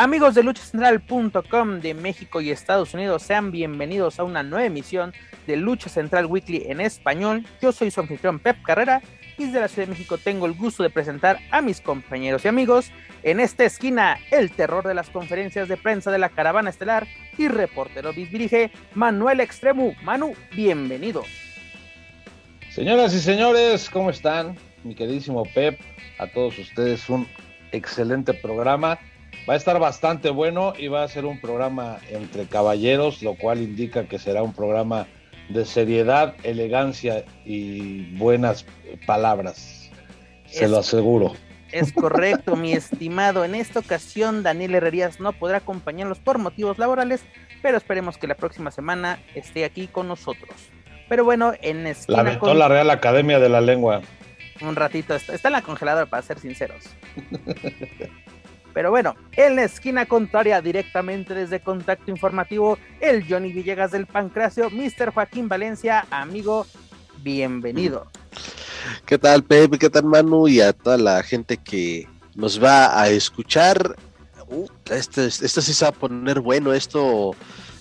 Amigos de luchacentral.com de México y Estados Unidos, sean bienvenidos a una nueva emisión de Lucha Central Weekly en español. Yo soy su anfitrión Pep Carrera y desde la Ciudad de México tengo el gusto de presentar a mis compañeros y amigos. En esta esquina, el terror de las conferencias de prensa de la caravana estelar y reportero dirige Manuel Extremu. Manu, bienvenido. Señoras y señores, ¿cómo están? Mi queridísimo Pep, a todos ustedes un excelente programa Va a estar bastante bueno y va a ser un programa entre caballeros, lo cual indica que será un programa de seriedad, elegancia y buenas palabras. Se lo aseguro. Es correcto, mi estimado. En esta ocasión, Daniel Herrerías no podrá acompañarnos por motivos laborales, pero esperemos que la próxima semana esté aquí con nosotros. Pero bueno, en esquina La con... la Real Academia de la Lengua. Un ratito, está, está en la congeladora, para ser sinceros. Pero bueno, en la esquina contraria, directamente desde Contacto Informativo, el Johnny Villegas del Pancracio, Mr. Joaquín Valencia, amigo, bienvenido. ¿Qué tal, Pepe? ¿Qué tal, Manu? Y a toda la gente que nos va a escuchar. Uh, esto, esto sí se va a poner bueno, esto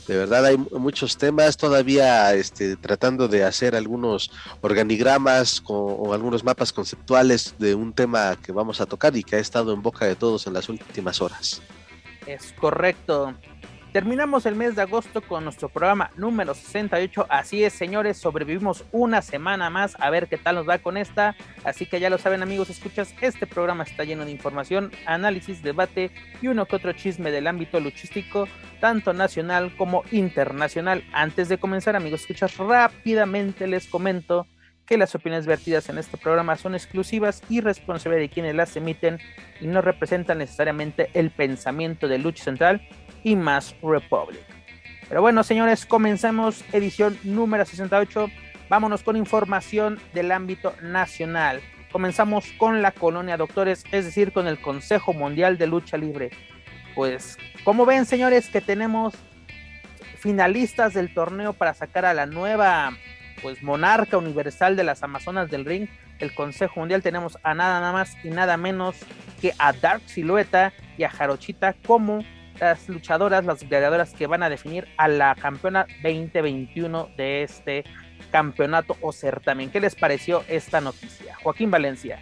de verdad hay muchos temas todavía este, tratando de hacer algunos organigramas o algunos mapas conceptuales de un tema que vamos a tocar y que ha estado en boca de todos en las últimas horas. Es correcto. Terminamos el mes de agosto con nuestro programa número 68. Así es, señores, sobrevivimos una semana más a ver qué tal nos va con esta. Así que ya lo saben, amigos, escuchas, este programa está lleno de información, análisis, debate y uno que otro chisme del ámbito luchístico, tanto nacional como internacional. Antes de comenzar, amigos, escuchas, rápidamente les comento que las opiniones vertidas en este programa son exclusivas y responsables de quienes las emiten y no representan necesariamente el pensamiento de Lucha Central y más Republic. Pero bueno, señores, comenzamos edición número 68. Vámonos con información del ámbito nacional. Comenzamos con la colonia doctores, es decir, con el Consejo Mundial de Lucha Libre. Pues, como ven, señores, que tenemos finalistas del torneo para sacar a la nueva pues monarca universal de las Amazonas del Ring, el Consejo Mundial, tenemos a nada, más y nada menos que a Dark Silueta y a Jarochita como las luchadoras, las gladiadoras que van a definir a la campeona 2021 de este campeonato o certamen. ¿Qué les pareció esta noticia? Joaquín Valencia.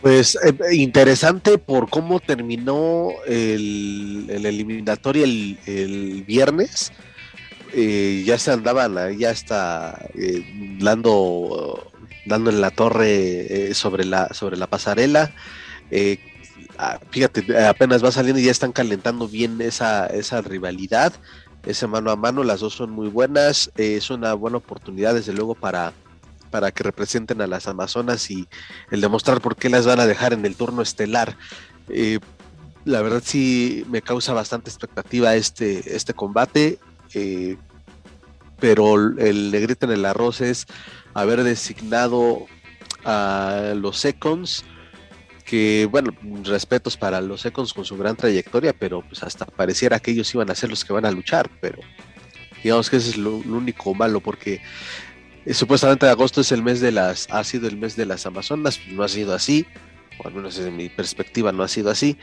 Pues eh, interesante por cómo terminó el, el eliminatorio el, viernes. Eh, ya se andaban, ya está eh, dando, dando en la torre sobre, la, sobre la pasarela. Ah, fíjate, apenas va saliendo y ya están calentando bien esa, esa rivalidad, ese mano a mano, las dos son muy buenas, es una buena oportunidad desde luego para, para que representen a las Amazonas y el demostrar por qué las van a dejar en el turno estelar. Eh, la verdad sí me causa bastante expectativa este, este combate, eh, pero el negrito en el arroz es haber designado a los seconds que bueno, respetos para los Econs con su gran trayectoria, pero pues hasta pareciera que ellos iban a ser los que van a luchar, pero digamos que ese es lo, único malo porque eh, supuestamente agosto es el mes de las, ha sido el mes de las Amazonas, pues, no ha sido así, o al menos desde mi perspectiva no ha sido así,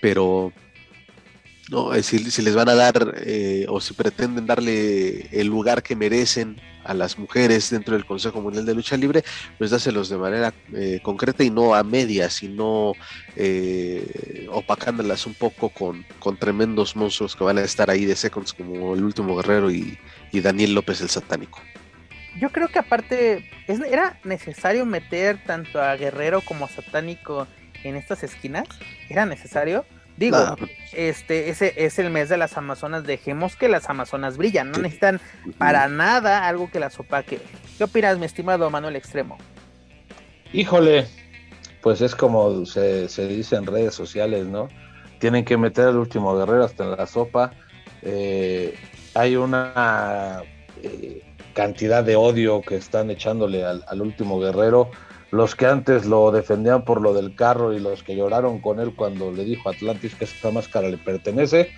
pero no, si, si les van a dar eh, o si pretenden darle el lugar que merecen a las mujeres dentro del Consejo Mundial de Lucha Libre, pues dáselos de manera eh, concreta y no a medias, sino eh, opacándolas un poco con, con, tremendos monstruos que van a estar ahí de seconds como el último guerrero y, Daniel López el satánico. yo creo que aparte era necesario meter tanto a Guerrero como a Satánico en estas esquinas. ¿Era necesario? Digo, este ese es el mes de las Amazonas. Dejemos que las Amazonas brillan. No necesitan para nada algo que las opaque. ¿Qué opinas, mi estimado Manuel Extremo? Híjole, pues es como se, dice en redes sociales, ¿no? Tienen que meter al último guerrero hasta en la sopa. Eh, hay una eh, cantidad de odio que están echándole al, al, último guerrero. Los que antes lo defendían por lo del carro y los que lloraron con él cuando le dijo a Atlantis que esta máscara le pertenece,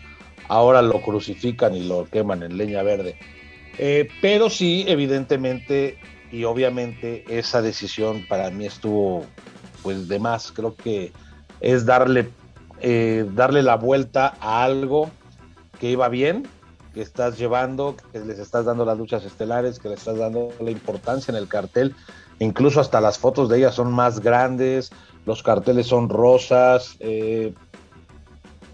ahora lo crucifican y lo queman en leña verde. Eh, pero sí, evidentemente y obviamente esa decisión para mí estuvo pues de más. Creo que es darle, eh, darle la vuelta a algo que iba bien, que estás llevando, que les estás dando las luchas estelares, que le estás dando la importancia en el cartel. Incluso hasta las fotos de ellas son más grandes, los carteles son rosas, eh,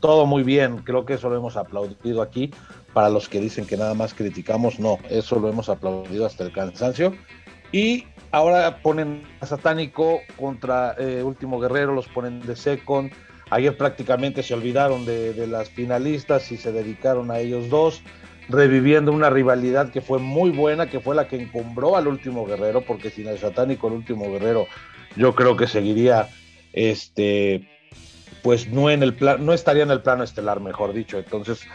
todo muy bien. Creo que eso lo hemos aplaudido aquí. Para los que dicen que nada más criticamos, no, eso lo hemos aplaudido hasta el cansancio. Y ahora ponen a Satánico contra eh, Último Guerrero, los ponen de second. Ayer prácticamente se olvidaron de, las finalistas y se dedicaron a ellos dos, reviviendo una rivalidad que fue muy buena, que fue la que encumbró al Último Guerrero, porque sin el Satánico, el Último Guerrero, yo creo que seguiría, este, pues no en el plan, no estaría en el plano estelar, mejor dicho. Entonces,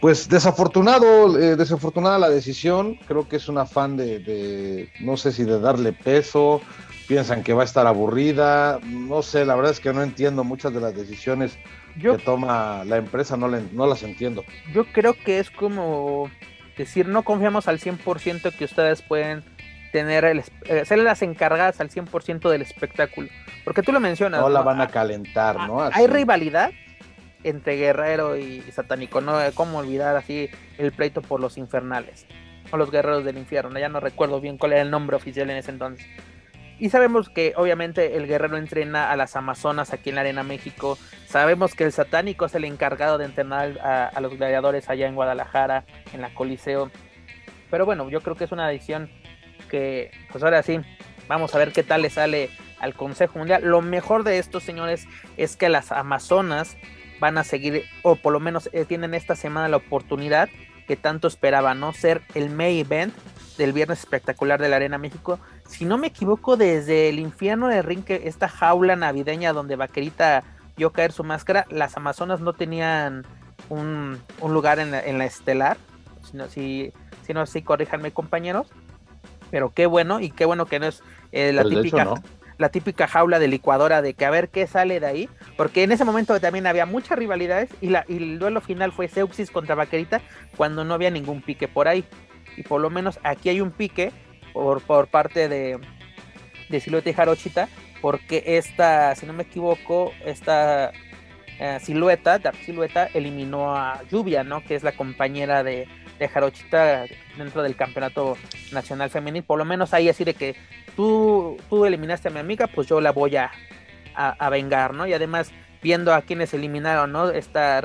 pues desafortunado, eh, desafortunada la decisión. Creo que es un afán de, no sé si de darle peso. Piensan que va a estar aburrida. No sé, la verdad es que no entiendo muchas de las decisiones que toma la empresa, no, no las entiendo. Yo creo que es como decir, no confiamos al 100% que ustedes pueden tener, el, eh, ser las encargadas al 100% del espectáculo. Porque tú lo mencionas. No, la van a calentar, ¿no? Hay rivalidad, entre Guerrero y Satánico, ¿no? ¿Cómo olvidar así el pleito por los infernales? O los guerreros del infierno, ya no recuerdo bien cuál era el nombre oficial en ese entonces. Y sabemos que obviamente el guerrero entrena a las amazonas aquí en la Arena México. Sabemos que el satánico es el encargado de entrenar a, los gladiadores allá en Guadalajara, en la Coliseo. Pero bueno, yo creo que es una decisión que, pues ahora sí, vamos a ver qué tal le sale al Consejo Mundial. Lo mejor de esto, señores, es que las amazonas van a seguir, o por lo menos eh, tienen esta semana la oportunidad que tanto esperaban, ¿no? Ser el main event del viernes espectacular de la Arena México. Si no me equivoco, desde el infierno de ring, esta jaula navideña donde Vaquerita vio caer su máscara, las Amazonas no tenían un, lugar en la, estelar. Sino, si, si no, sí, corríjanme compañeros. Pero qué bueno, y qué bueno que no es eh, la pues típica la típica jaula de licuadora de que a ver qué sale de ahí, porque en ese momento también había muchas rivalidades y, la, el duelo final fue Seuxis contra Vaquerita cuando no había ningún pique por ahí. Y por lo menos aquí hay un pique por, por parte de, de Silueta y Jarochita, porque esta, si no me equivoco, esta eh, Silueta, Dark Silueta, eliminó a Lluvia, ¿no? Que es la compañera de, de Jarochita dentro del campeonato nacional femenil. Por lo menos ahí así de que tú, tú eliminaste a mi amiga, pues yo la voy a, a, vengar, ¿no? Y además, viendo a quienes eliminaron, ¿no? Esta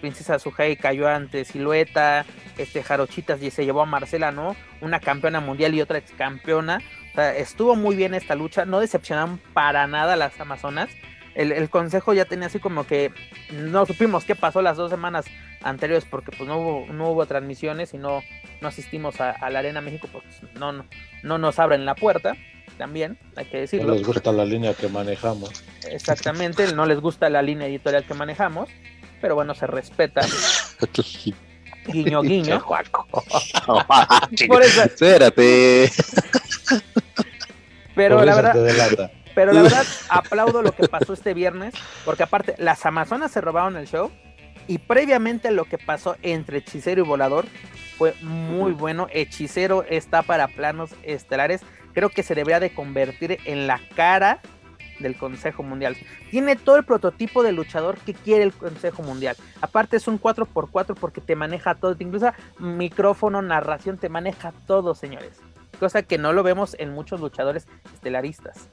Princesa Sujei cayó ante Silueta, este Jarochitas y se llevó a Marcela, ¿no? Una campeona mundial y otra ex campeona. O sea, estuvo muy bien esta lucha, no decepcionaron para nada las Amazonas. El, el, consejo ya tenía así como que no supimos qué pasó las dos semanas anteriores porque pues no hubo, no hubo transmisiones y no, no asistimos a, la Arena México porque no, no, no nos abren la puerta también, hay que decirlo. No les gusta la línea que manejamos. Exactamente, no les gusta la línea editorial que manejamos, pero bueno, se respeta. guiño, guiño. Por eso. Espérate. Pero la verdad, pero la verdad aplaudo lo que pasó este viernes, porque aparte las Amazonas se robaron el show y previamente lo que pasó entre Hechicero y Volador fue muy bueno. Hechicero está para planos estelares. Creo que se debería de convertir en la cara del Consejo Mundial. Tiene todo el prototipo de luchador que quiere el Consejo Mundial. Aparte es un 4x4 porque te maneja todo, incluso micrófono, narración, te maneja todo, señores. Cosa que no lo vemos en muchos luchadores estelaristas.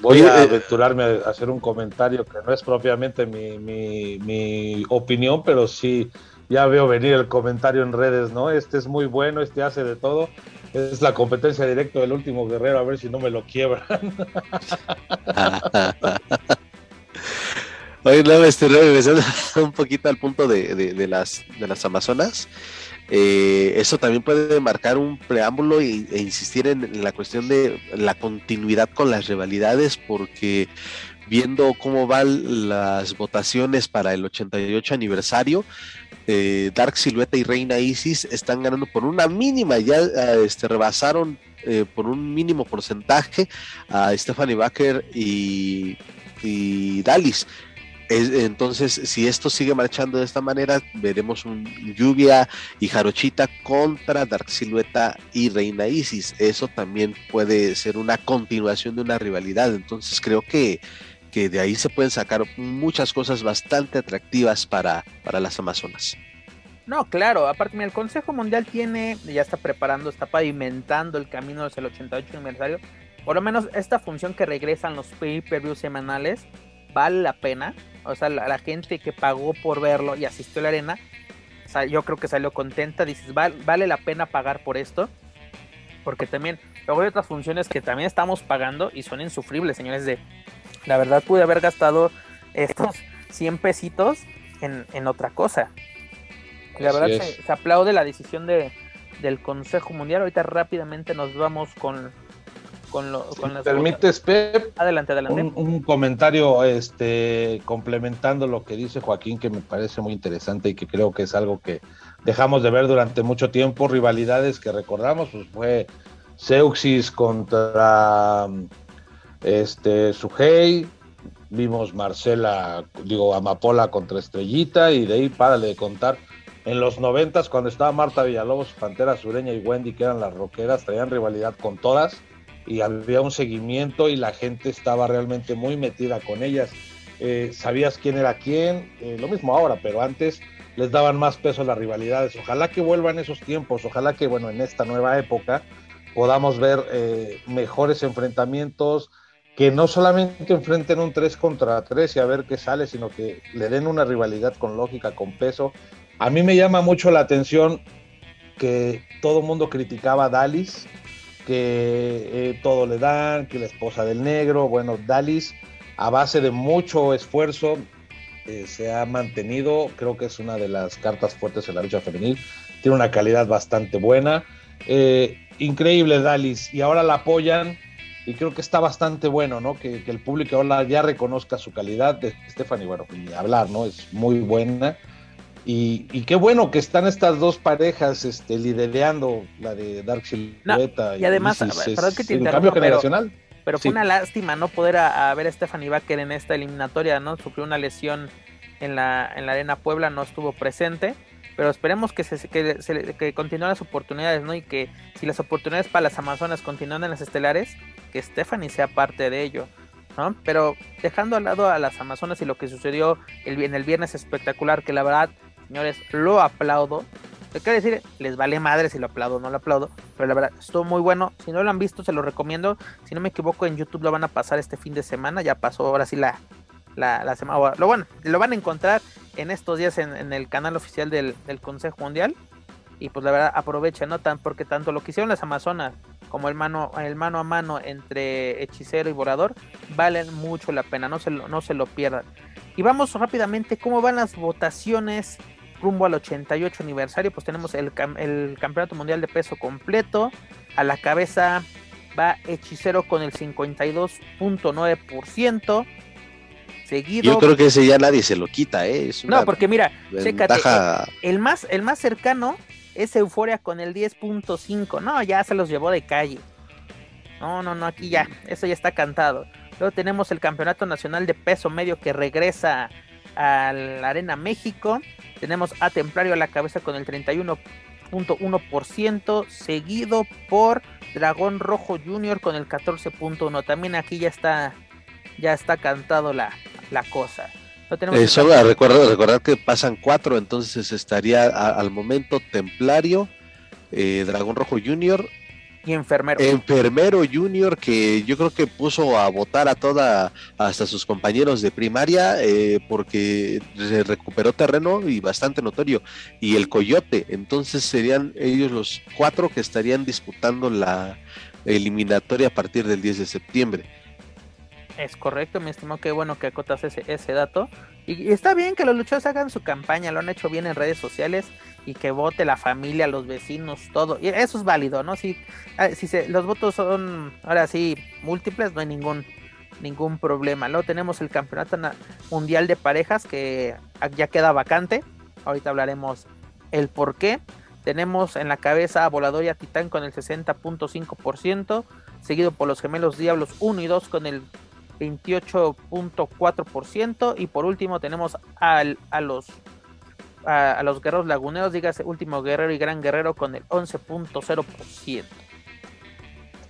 Voy a eh, aventurarme a hacer un comentario que no es propiamente mi, mi, opinión, pero sí ya veo venir el comentario en redes, ¿no? Este es muy bueno, este hace de todo. Es la competencia directa del último guerrero, a ver si no me lo quiebran. Oye, no, este, regresando un poquito al punto de, de, las, de las Amazonas, eh, eso también puede marcar un preámbulo e, insistir en, la cuestión de la continuidad con las rivalidades, porque viendo cómo van las votaciones para el 88 aniversario, eh, Dark Silueta y Reina Isis están ganando por una mínima, ya este, rebasaron eh, por un mínimo porcentaje a Stephanie Baker y, y Dalis. Entonces, si esto sigue marchando de esta manera, veremos un Lluvia y Jarochita contra Dark Silueta y Reina Isis. Eso también puede ser una continuación de una rivalidad. Entonces, creo que, que de ahí se pueden sacar muchas cosas bastante atractivas para, para las Amazonas. No, claro, aparte, mira, el Consejo Mundial tiene, ya está preparando, está pavimentando el camino hacia el 88 aniversario. Por lo menos esta función que regresan los pay-per-view semanales vale la pena. O sea, la, gente que pagó por verlo y asistió a la arena, yo creo que salió contenta. Dices, vale la pena pagar por esto. Porque también, luego hay otras funciones que también estamos pagando y son insufribles, señores. De la verdad, pude haber gastado estos 100 pesitos en, en otra cosa. La verdad, se, se, aplaude la decisión de, del Consejo Mundial. Ahorita rápidamente nos vamos con, con, lo, con las permites Pep adelante adelante un, un, comentario este complementando lo que dice Joaquín que me parece muy interesante y que creo que es algo que dejamos de ver durante mucho tiempo rivalidades que recordamos pues fue Seuxis contra este Sujei vimos Marcela digo Amapola contra Estrellita y de ahí para de contar en los noventas cuando estaba Marta Villalobos, Pantera Sureña y Wendy, que eran las roqueras, traían rivalidad con todas y había un seguimiento y la gente estaba realmente muy metida con ellas. Eh, sabías quién era quién, eh, lo mismo ahora, pero antes les daban más peso las rivalidades. Ojalá que vuelvan esos tiempos, ojalá que, bueno, en esta nueva época podamos ver eh, mejores enfrentamientos, que no solamente enfrenten un 3 contra 3 y a ver qué sale, sino que le den una rivalidad con lógica, con peso. A mí me llama mucho la atención que todo el mundo criticaba a Dalis, que eh, todo le dan, que la esposa del negro, bueno, Dalis a base de mucho esfuerzo eh, se ha mantenido, creo que es una de las cartas fuertes en la lucha femenil, tiene una calidad bastante buena, eh, increíble Dalis, y ahora la apoyan y creo que está bastante bueno, ¿no? Que, que el público ahora ya reconozca su calidad de Stephanie, bueno, y hablar, ¿no? Es muy buena. Y, y, qué bueno que están estas dos parejas este, lidereando la de Dark Silhouette. No, y además, es, perdón que te un cambio generacional. Pero fue sí. una lástima no poder a, a, ver a Stephanie Baker en esta eliminatoria, ¿no? Sufrió una lesión en la, en la Arena Puebla, no estuvo presente. Pero esperemos que, se, que, se, que continúen las oportunidades, ¿no? Y que si las oportunidades para las Amazonas continúan en las estelares, que Stephanie sea parte de ello. ¿no? Pero dejando al lado a las Amazonas y lo que sucedió el, en el viernes espectacular, que la verdad señores, lo aplaudo. Te quiero decir, les vale madre si lo aplaudo o no lo aplaudo, pero la verdad, estuvo muy bueno. Si no lo han visto, se lo recomiendo. Si no me equivoco, en YouTube lo van a pasar este fin de semana. Ya pasó ahora sí la, semana. Lo bueno, lo van a encontrar en estos días en, el canal oficial del, del, Consejo Mundial. Y pues la verdad, aprovechen, ¿no? Tan, porque tanto lo que hicieron las Amazonas como el mano, el mano a mano entre hechicero y volador valen mucho la pena, no se lo, no se lo pierdan. Y vamos rápidamente, ¿cómo van las votaciones rumbo al 88 aniversario, pues tenemos el, el, campeonato mundial de peso completo. A la cabeza va Hechicero con el 52.9%. Seguido. Yo creo que ese ya nadie se lo quita, ¿eh? no, porque mira, chécate, el, el, más, el más cercano es Euforia con el 10.5. No, ya se los llevó de calle. No, no, no, aquí ya, eso ya está cantado. Luego tenemos el campeonato nacional de peso medio que regresa a la Arena México. Tenemos a Templario a la cabeza con el 31.1%, seguido por Dragón Rojo Junior con el 14.1. También aquí ya está ya está cantado la, la cosa. Eso, a recordar, recordar que pasan cuatro, entonces estaría a, al momento Templario, eh, Dragón Rojo Junior, Y enfermero. Enfermero junior que yo creo que puso a votar a toda, hasta sus compañeros de primaria, eh, porque se recuperó terreno y bastante notorio. Y el Coyote, entonces serían ellos los cuatro que estarían disputando la eliminatoria a partir del 10 de septiembre. Es correcto, mi estimado, qué bueno que acotas ese, ese dato. Y, y está bien que los luchadores hagan su campaña, lo han hecho bien en redes sociales y que vote la familia, los vecinos, todo. Y eso es válido, ¿no? Si, ah, si se, los votos son ahora sí múltiples, no hay ningún ningún problema. Luego tenemos el campeonato na- mundial de parejas que ya queda vacante. Ahorita hablaremos el por qué. Tenemos en la cabeza a Volador y a Titán con el 60.5%, seguido por los gemelos Diablos 1 y 2 con el 28.4% y por último tenemos al, a los a, los guerreros laguneros, dígase último guerrero y gran guerrero con el 11.0%.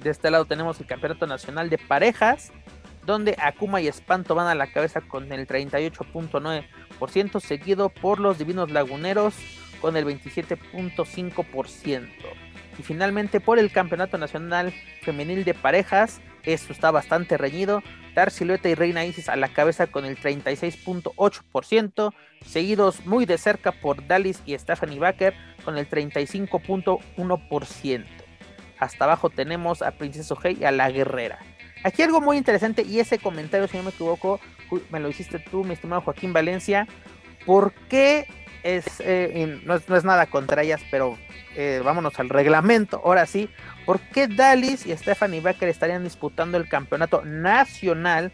De este lado tenemos el campeonato nacional de parejas, donde Akuma y Espanto van a la cabeza con el 38.9%, seguido por los divinos laguneros con el 27.5%. Y finalmente por el campeonato nacional femenil de parejas, esto está bastante reñido. Dar Silueta y Reina Isis a la cabeza con el 36.8%, seguidos muy de cerca por Dalis y Stephanie Baker con el 35.1%. Hasta abajo tenemos a Princeso Hey y a la Guerrera. Aquí algo muy interesante, y ese comentario, si no me equivoco, me lo hiciste tú, mi estimado Joaquín Valencia. ¿Por qué es, eh, no, es no es nada contra ellas, pero eh, vámonos al reglamento, ahora sí? ¿Por qué Dalis y Stephanie Baker estarían disputando el campeonato nacional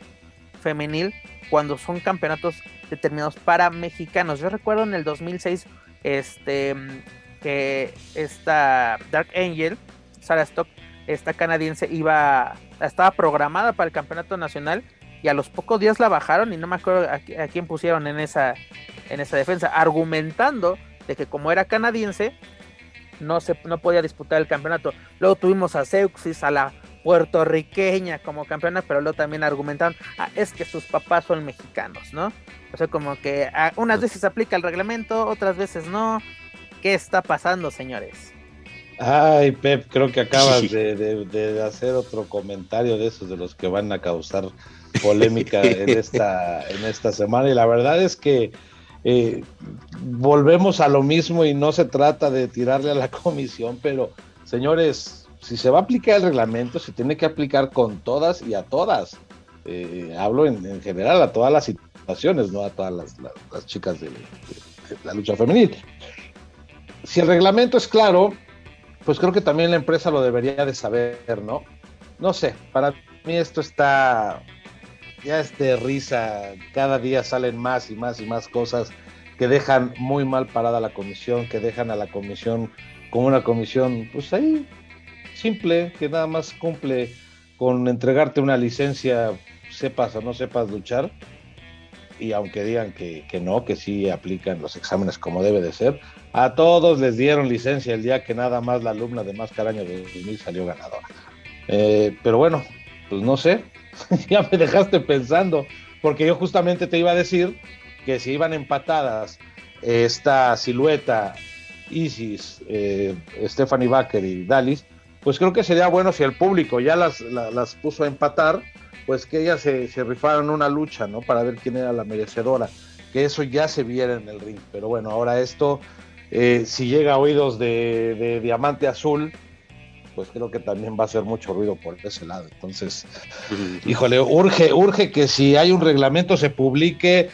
femenil cuando son campeonatos determinados para mexicanos? Yo recuerdo en el 2006 este, que esta Dark Angel, Sarah Stock, esta canadiense, iba, estaba programada para el campeonato nacional y a los pocos días la bajaron y no me acuerdo a, a quién pusieron en esa, en esa defensa, argumentando de que como era canadiense, no se no podía disputar el campeonato. Luego tuvimos a Seuxis, a la puertorriqueña como campeona, pero luego también argumentaron, ah, es que sus papás son mexicanos, ¿no? O sea, como que ah, unas veces aplica el reglamento, otras veces no. ¿Qué está pasando, señores? Ay, Pep, creo que acabas de, de- de hacer otro comentario de esos de los que van a causar polémica en esta, en esta semana. Y la verdad es que eh, volvemos a lo mismo y no se trata de tirarle a la comisión, pero señores, si se va a aplicar el reglamento, se tiene que aplicar con todas y a todas. Eh, hablo en, en general a todas las situaciones, no a todas las, chicas de, de- de la lucha femenil. Si el reglamento es claro, pues creo que también la empresa lo debería de saber, ¿no? No sé, para mí esto está ya es de risa, cada día salen más y más y más cosas que dejan muy mal parada la comisión, que dejan a la comisión como una comisión, pues ahí, simple, que nada más cumple con entregarte una licencia, sepas o no sepas luchar, y aunque digan que, que no, que sí aplican los exámenes como debe de ser, a todos les dieron licencia el día que nada más la alumna de Máscara Año 2000 salió ganadora. Eh, pero bueno, pues no sé, ya me dejaste pensando, porque yo justamente te iba a decir que si iban empatadas esta silueta, Isis, eh, Stephanie Baker y Dalis, pues creo que sería bueno si el público ya las, la- las puso a empatar, pues que ellas se, se rifaran una lucha, ¿no? Para ver quién era la merecedora, que eso ya se viera en el ring. Pero bueno, ahora esto, eh, si llega a oídos de, de Diamante Azul, pues creo que también va a hacer mucho ruido por ese lado. Entonces, híjole, urge, urge que si hay un reglamento se publique,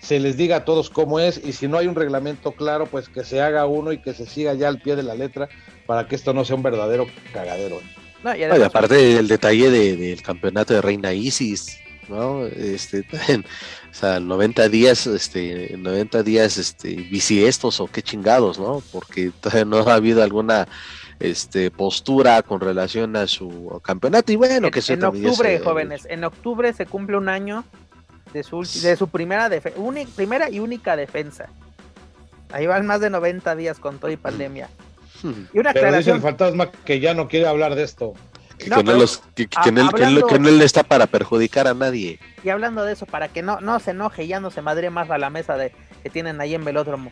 se les diga a todos cómo es, y si no hay un reglamento claro, pues que se haga uno y que se siga ya al pie de la letra para que esto no sea un verdadero cagadero. No, y No, y además, aparte el detalle de- del campeonato de Reina Isis, ¿no? Este, o sea, 90 días, este, 90 días, este, bisiestos o qué chingados, ¿no? Porque todavía no ha habido alguna, este, postura con relación a su campeonato y bueno, en, que eso en octubre, se- jóvenes, en octubre se cumple un año de su, de su primera, uni- primera y única defensa. Ahí van más de 90 días con todo y pandemia. Y una Pero dice el aclaración, fantasma que ya no quiere hablar de esto. que, No, que no pero- los- que- que a- no- que no- hablando- que no está para perjudicar a nadie. y hablando de eso, para que no, no se enoje y ya no se madre más a la mesa de que tienen ahí en Velódromo.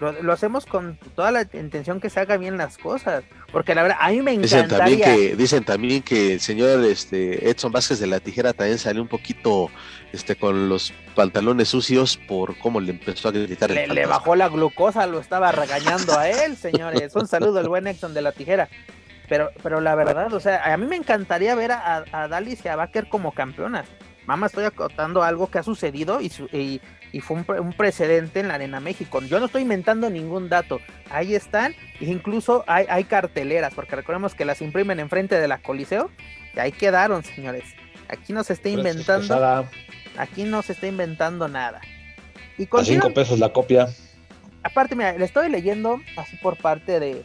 Lo, hacemos con toda la intención que se haga bien las cosas. Porque la verdad, a mí me encantaría. Dicen también que, dicen también que el señor este, Edson Vázquez de la Tijera también salió un poquito este, con los pantalones sucios por cómo le empezó a gritar. Le, le bajó la glucosa, lo estaba regañando a él, señores. Un saludo al buen Edson de la Tijera. Pero, pero la verdad, o sea, a mí me encantaría ver a, a Dalis y a Baker como campeonas. Mamá, estoy acotando algo que ha sucedido y, y, y fue un, precedente en la Arena México. Yo no estoy inventando ningún dato. Ahí están, e incluso hay, hay carteleras, porque recordemos que las imprimen enfrente de la Coliseo, y ahí quedaron, señores. Aquí no se está inventando. Aquí no se está inventando nada. Y con A cinco pesos la copia. Aparte, mira, le estoy leyendo así por parte de,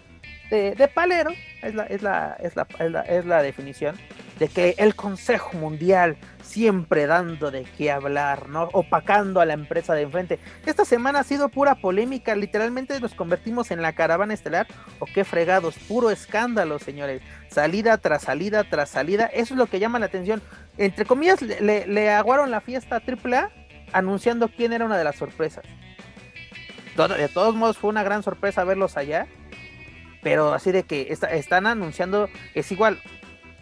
de, Palero, es la, es, la, es, la, es, la, es la definición, de que el Consejo Mundial siempre dando de qué hablar, ¿no? Opacando a la empresa de enfrente. Esta semana ha sido pura polémica, literalmente nos convertimos en la caravana estelar, o qué fregados, puro escándalo, señores. Salida tras salida tras salida, eso es lo que llama la atención. Entre comillas, le, aguaron la fiesta a AAA anunciando quién era una de las sorpresas. De todos modos fue una gran sorpresa verlos allá, pero así de que están anunciando, es igual,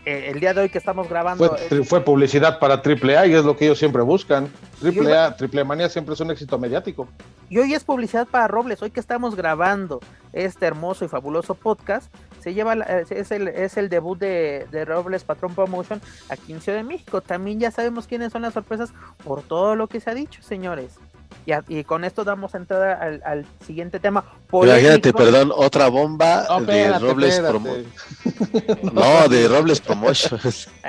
eh, el día de hoy que estamos grabando. Fue, publicidad para AAA y es lo que ellos siempre buscan. AAA, Triple Manía siempre es un éxito mediático. Y hoy es publicidad para Robles. Hoy que estamos grabando este hermoso y fabuloso podcast, se lleva eh, es, el, es el debut de, Robles Patrón Promotion aquí en Ciudad de México. También ya sabemos quiénes son las sorpresas por todo lo que se ha dicho, señores. Y, con esto damos entrada al, siguiente tema. Imagínate, perdón, otra bomba de Robles Promotion. no, de Robles Promotion.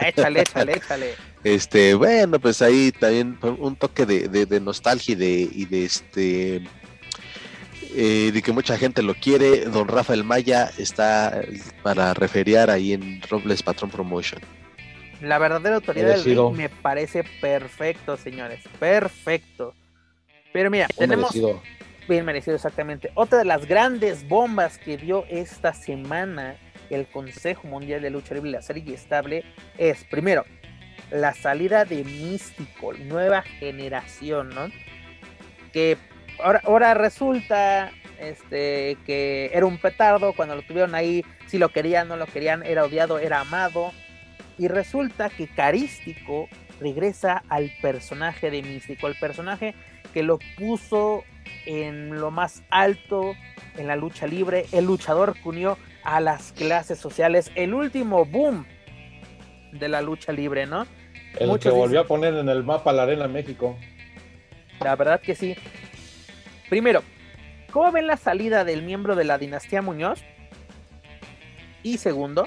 échale, échale, échale. Este, bueno, pues ahí también un toque de, nostalgia y de, y de este eh, de que mucha gente lo quiere. Don Rafael Maya está para referiar ahí en Robles Patrón Promotion. La verdadera autoridad del ring me parece perfecto, señores. Perfecto. Pero mira, tenemos. Bien merecido, exactamente. Otra de las grandes bombas que dio esta semana el Consejo Mundial de Lucha Libre, la serie estable, es primero la salida de Místico, nueva generación, ¿no? Que ahora, ahora resulta este, que era un petardo, cuando lo tuvieron ahí, si lo querían, no lo querían, era odiado, era amado. Y resulta que Carístico regresa al personaje de Místico, el personaje que lo puso en lo más alto en la lucha libre, el luchador que unió a las clases sociales, el último boom de la lucha libre, ¿no? El que volvió a poner en el mapa la Arena México. La verdad que sí. Primero, ¿cómo ven la salida del miembro de la dinastía Muñoz? Y segundo,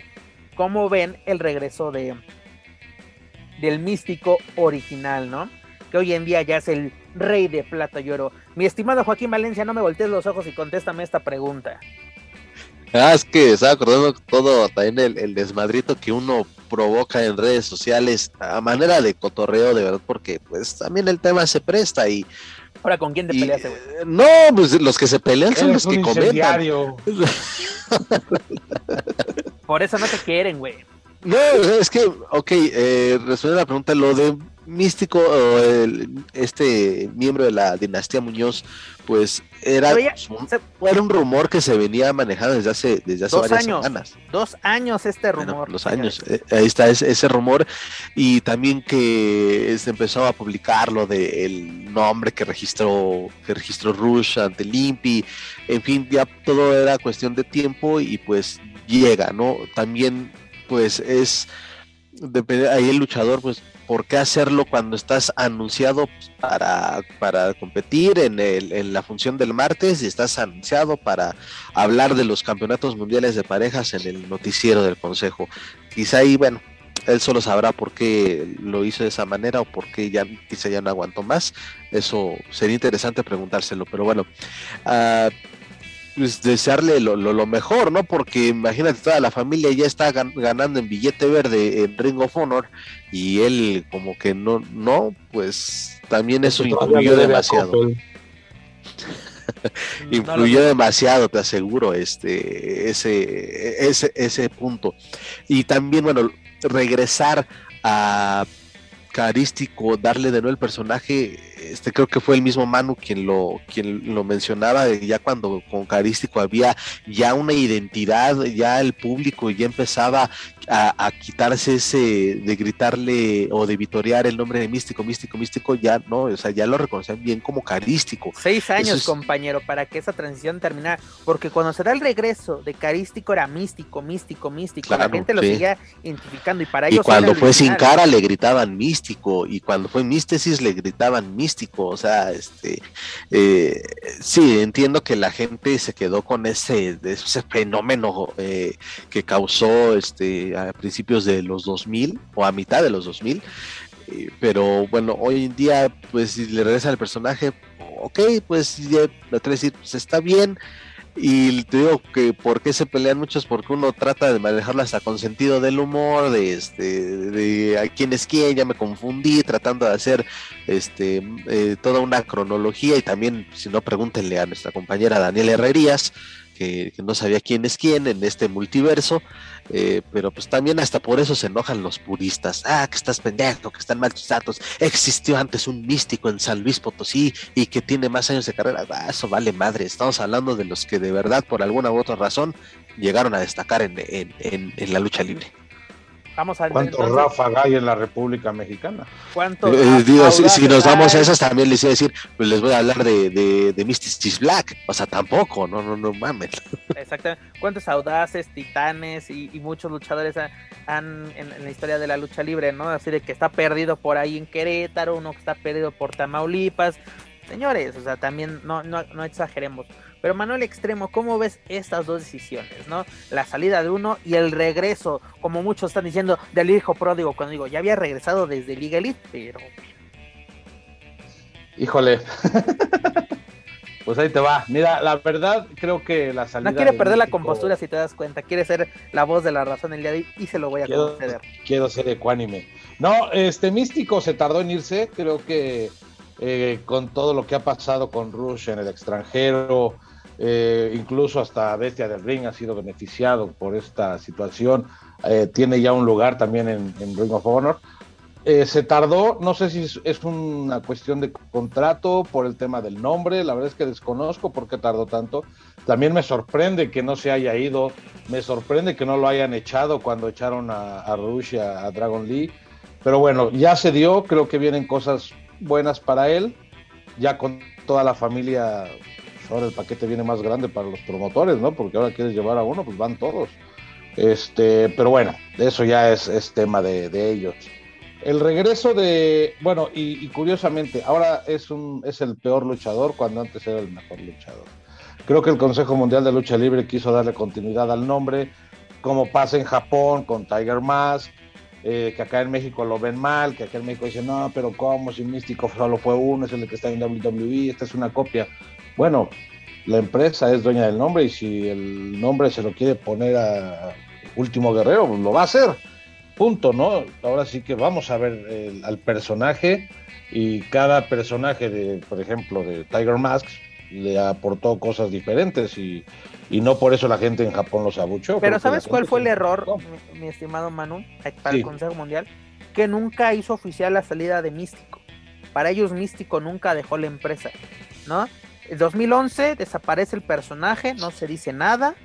¿cómo ven el regreso de del místico original, ¿no? Que hoy en día ya es el rey de plata y oro. Mi estimado Joaquín Valencia, no me voltees los ojos y contéstame esta pregunta. Ah, es que estaba acordando todo también el, desmadrito que uno provoca en redes sociales a manera de cotorreo, de verdad, porque pues también el tema se presta y... Ahora, ¿con quién te peleas, güey? No, pues los que se pelean son los que comentan. Por eso no te quieren, güey. No, es que, ok, eh, resuelve la pregunta, lo de místico, el, este miembro de la dinastía Muñoz, pues era, un, un rumor que se venía manejando desde hace, desde hace varias semanas. Dos años este rumor. los años, eh, ahí está ese, rumor. Y también que se empezó a publicar lo del nombre que registró, que registró Rush ante Limpi. En fin, ya todo era cuestión de tiempo y pues llega, ¿no? También pues es ahí el luchador pues ¿por qué hacerlo cuando estás anunciado para, para competir en, el, en, la función del martes y estás anunciado para hablar de los campeonatos mundiales de parejas en el noticiero del consejo? Quizá ahí, bueno, él solo sabrá por qué lo hizo de esa manera o por qué ya quizá ya no aguantó más. Eso sería interesante preguntárselo, pero bueno. Uh, pues, desearle lo, lo, mejor, ¿no? Porque imagínate, toda la familia ya está ganando en billete verde en Ring of Honor y él como que no, no, pues también eso influyó demasiado. influyó demasiado, te aseguro, este, ese, ese, ese punto. Y también, bueno, regresar a carístico darle de nuevo el personaje, este creo que fue el mismo Manu quien lo, quien lo mencionaba, ya cuando con carístico había ya una identidad, ya el público ya empezaba a, quitarse ese de gritarle o de vitorear el nombre de místico, místico, místico, ya no, o sea, ya lo reconocen bien como carístico. Seis años, compañero, para que esa transición terminara, porque cuando se da el regreso de carístico era místico, místico, místico, la gente lo seguía identificando y para ellos. Y cuando fue sin cara le gritaban místico, y cuando fue místesis le gritaban místico, o sea, este, eh, sí, entiendo que la gente se quedó con ese, ese fenómeno eh, que causó este a principios de los 2000 o a mitad de los 2000. Eh, pero bueno, hoy en día, pues si le regresa al personaje, ok, pues ya lo decir, pues está bien. Y te digo que por qué se pelean muchos, porque uno trata de manejarlo hasta con sentido del humor, de este, de a quién es quién, ya me confundí, tratando de hacer este eh, toda una cronología, y también, si no, pregúntenle a nuestra compañera Daniela Herrerías, que, no sabía quién es quién en este multiverso. Eh, pero pues también hasta por eso se enojan los puristas. Ah, que estás pendejo, que están mal tus datos. Existió antes un místico en San Luis Potosí y que tiene más años de carrera. Ah, eso vale madre. Estamos hablando de los que de verdad, por alguna u otra razón, llegaron a destacar en la lucha libre. Vamos a ¿Cuánto Rafa hay en la República Mexicana? ¿Cuánto eh, si, nos vamos a esas, también les iba a decir, pues les voy a hablar de, de, de Mystic Black. O sea, tampoco, no, no, no mames. Exactamente. ¿Cuántos audaces, titanes y, muchos luchadores han, en, la historia de la lucha libre, ¿no? Así de que está perdido por ahí en Querétaro, uno que está perdido por Tamaulipas. Señores, o sea, también no, no, no exageremos. Pero Manuel Extremo, ¿cómo ves estas dos decisiones, no? La salida de uno y el regreso, como muchos están diciendo, del hijo pródigo, cuando digo, ya había regresado desde Liga Elite, pero... Híjole. pues ahí te va. Mira, la verdad creo que la salida... No quiere perder la compostura si te das cuenta, quiere ser la voz de la razón el día de hoy y se lo voy a conceder. Quiero ser ecuánime. No, este Místico se tardó en irse, creo que eh, con todo lo que ha pasado con Rush en el extranjero, eh, incluso hasta Bestia del Ring ha sido beneficiado por esta situación, eh, tiene ya un lugar también en, Ring of Honor. Eh, se tardó, no sé si es, una cuestión de contrato por el tema del nombre, la verdad es que desconozco por qué tardó tanto. También me sorprende que no se haya ido, me sorprende que no lo hayan echado cuando echaron a, a Rush y a, a Dragon Lee. Pero bueno, ya se dio, creo que vienen cosas buenas para él, ya con toda la familia ahora el paquete viene más grande para los promotores, ¿no? Porque ahora quieres llevar a uno, pues van todos. Este, pero bueno, eso ya es, tema de, ellos. El regreso de, bueno, y, curiosamente, ahora es, un, es el peor luchador cuando antes era el mejor luchador. Creo que el Consejo Mundial de Lucha Libre quiso darle continuidad al nombre, como pasa en Japón con Tiger Mask, eh, que acá en México lo ven mal, que acá en México dicen, no, pero ¿cómo? Si Místico solo fue uno, es el que está en WWE, esta es una copia. Bueno, la empresa es dueña del nombre y si el nombre se lo quiere poner a Último Guerrero, pues lo va a hacer. Punto, ¿no? Ahora sí que vamos a ver al personaje y cada personaje de, por ejemplo, de Tiger Mask le aportó cosas diferentes y, no por eso la gente en Japón los abuchó. Pero ¿sabes cuál fue el error, mi, estimado Manu, para el Consejo Mundial? Que nunca hizo oficial la salida de Místico. Para ellos Místico nunca dejó la empresa, ¿no? En 2011 desaparece el personaje, no se dice nada,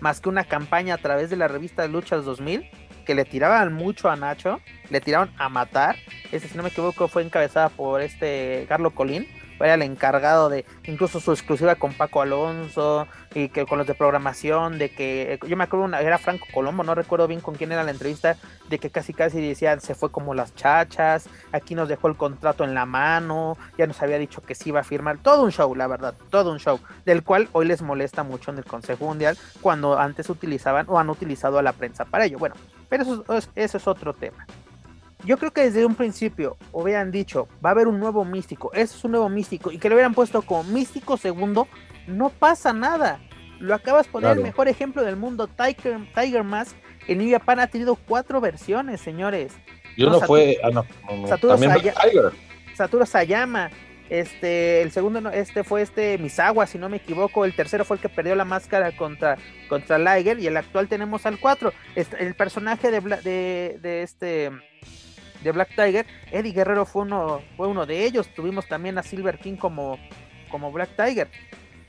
más que una campaña a través de la revista de Luchas 2000, que le tiraban mucho a Nacho, le tiraron a matar. Ese, si no me equivoco, fue encabezada por este Carlos Colín era el encargado de incluso su exclusiva con Paco Alonso y que con los de programación, de que yo me acuerdo, era Franco Colombo, no recuerdo bien con quién era la entrevista, de que casi casi decía se fue como las chachas, aquí nos dejó el contrato en la mano, ya nos había dicho que sí iba a firmar, todo un show, la verdad, todo un show, del cual hoy les molesta mucho en el Consejo Mundial cuando antes utilizaban o han utilizado a la prensa para ello. Bueno, pero eso, eso es otro tema yo creo que desde un principio hubieran dicho, va a haber un nuevo místico, ese es un nuevo místico, y que lo hubieran puesto como místico segundo, no pasa nada. Lo acabas de poner el mejor ejemplo del mundo, Tiger, Tiger Mask, en New Japan ha tenido cuatro versiones, señores. Y uno fue, ah, no, Saturo, Sayama, este, el segundo este fue este Misawa, si no me equivoco, el tercero fue el que perdió la máscara contra, contra Liger, y el actual tenemos al cuatro. el personaje de, de, de este de Black Tiger, Eddie Guerrero fue uno, fue uno de ellos. Tuvimos también a Silver King como, como Black Tiger.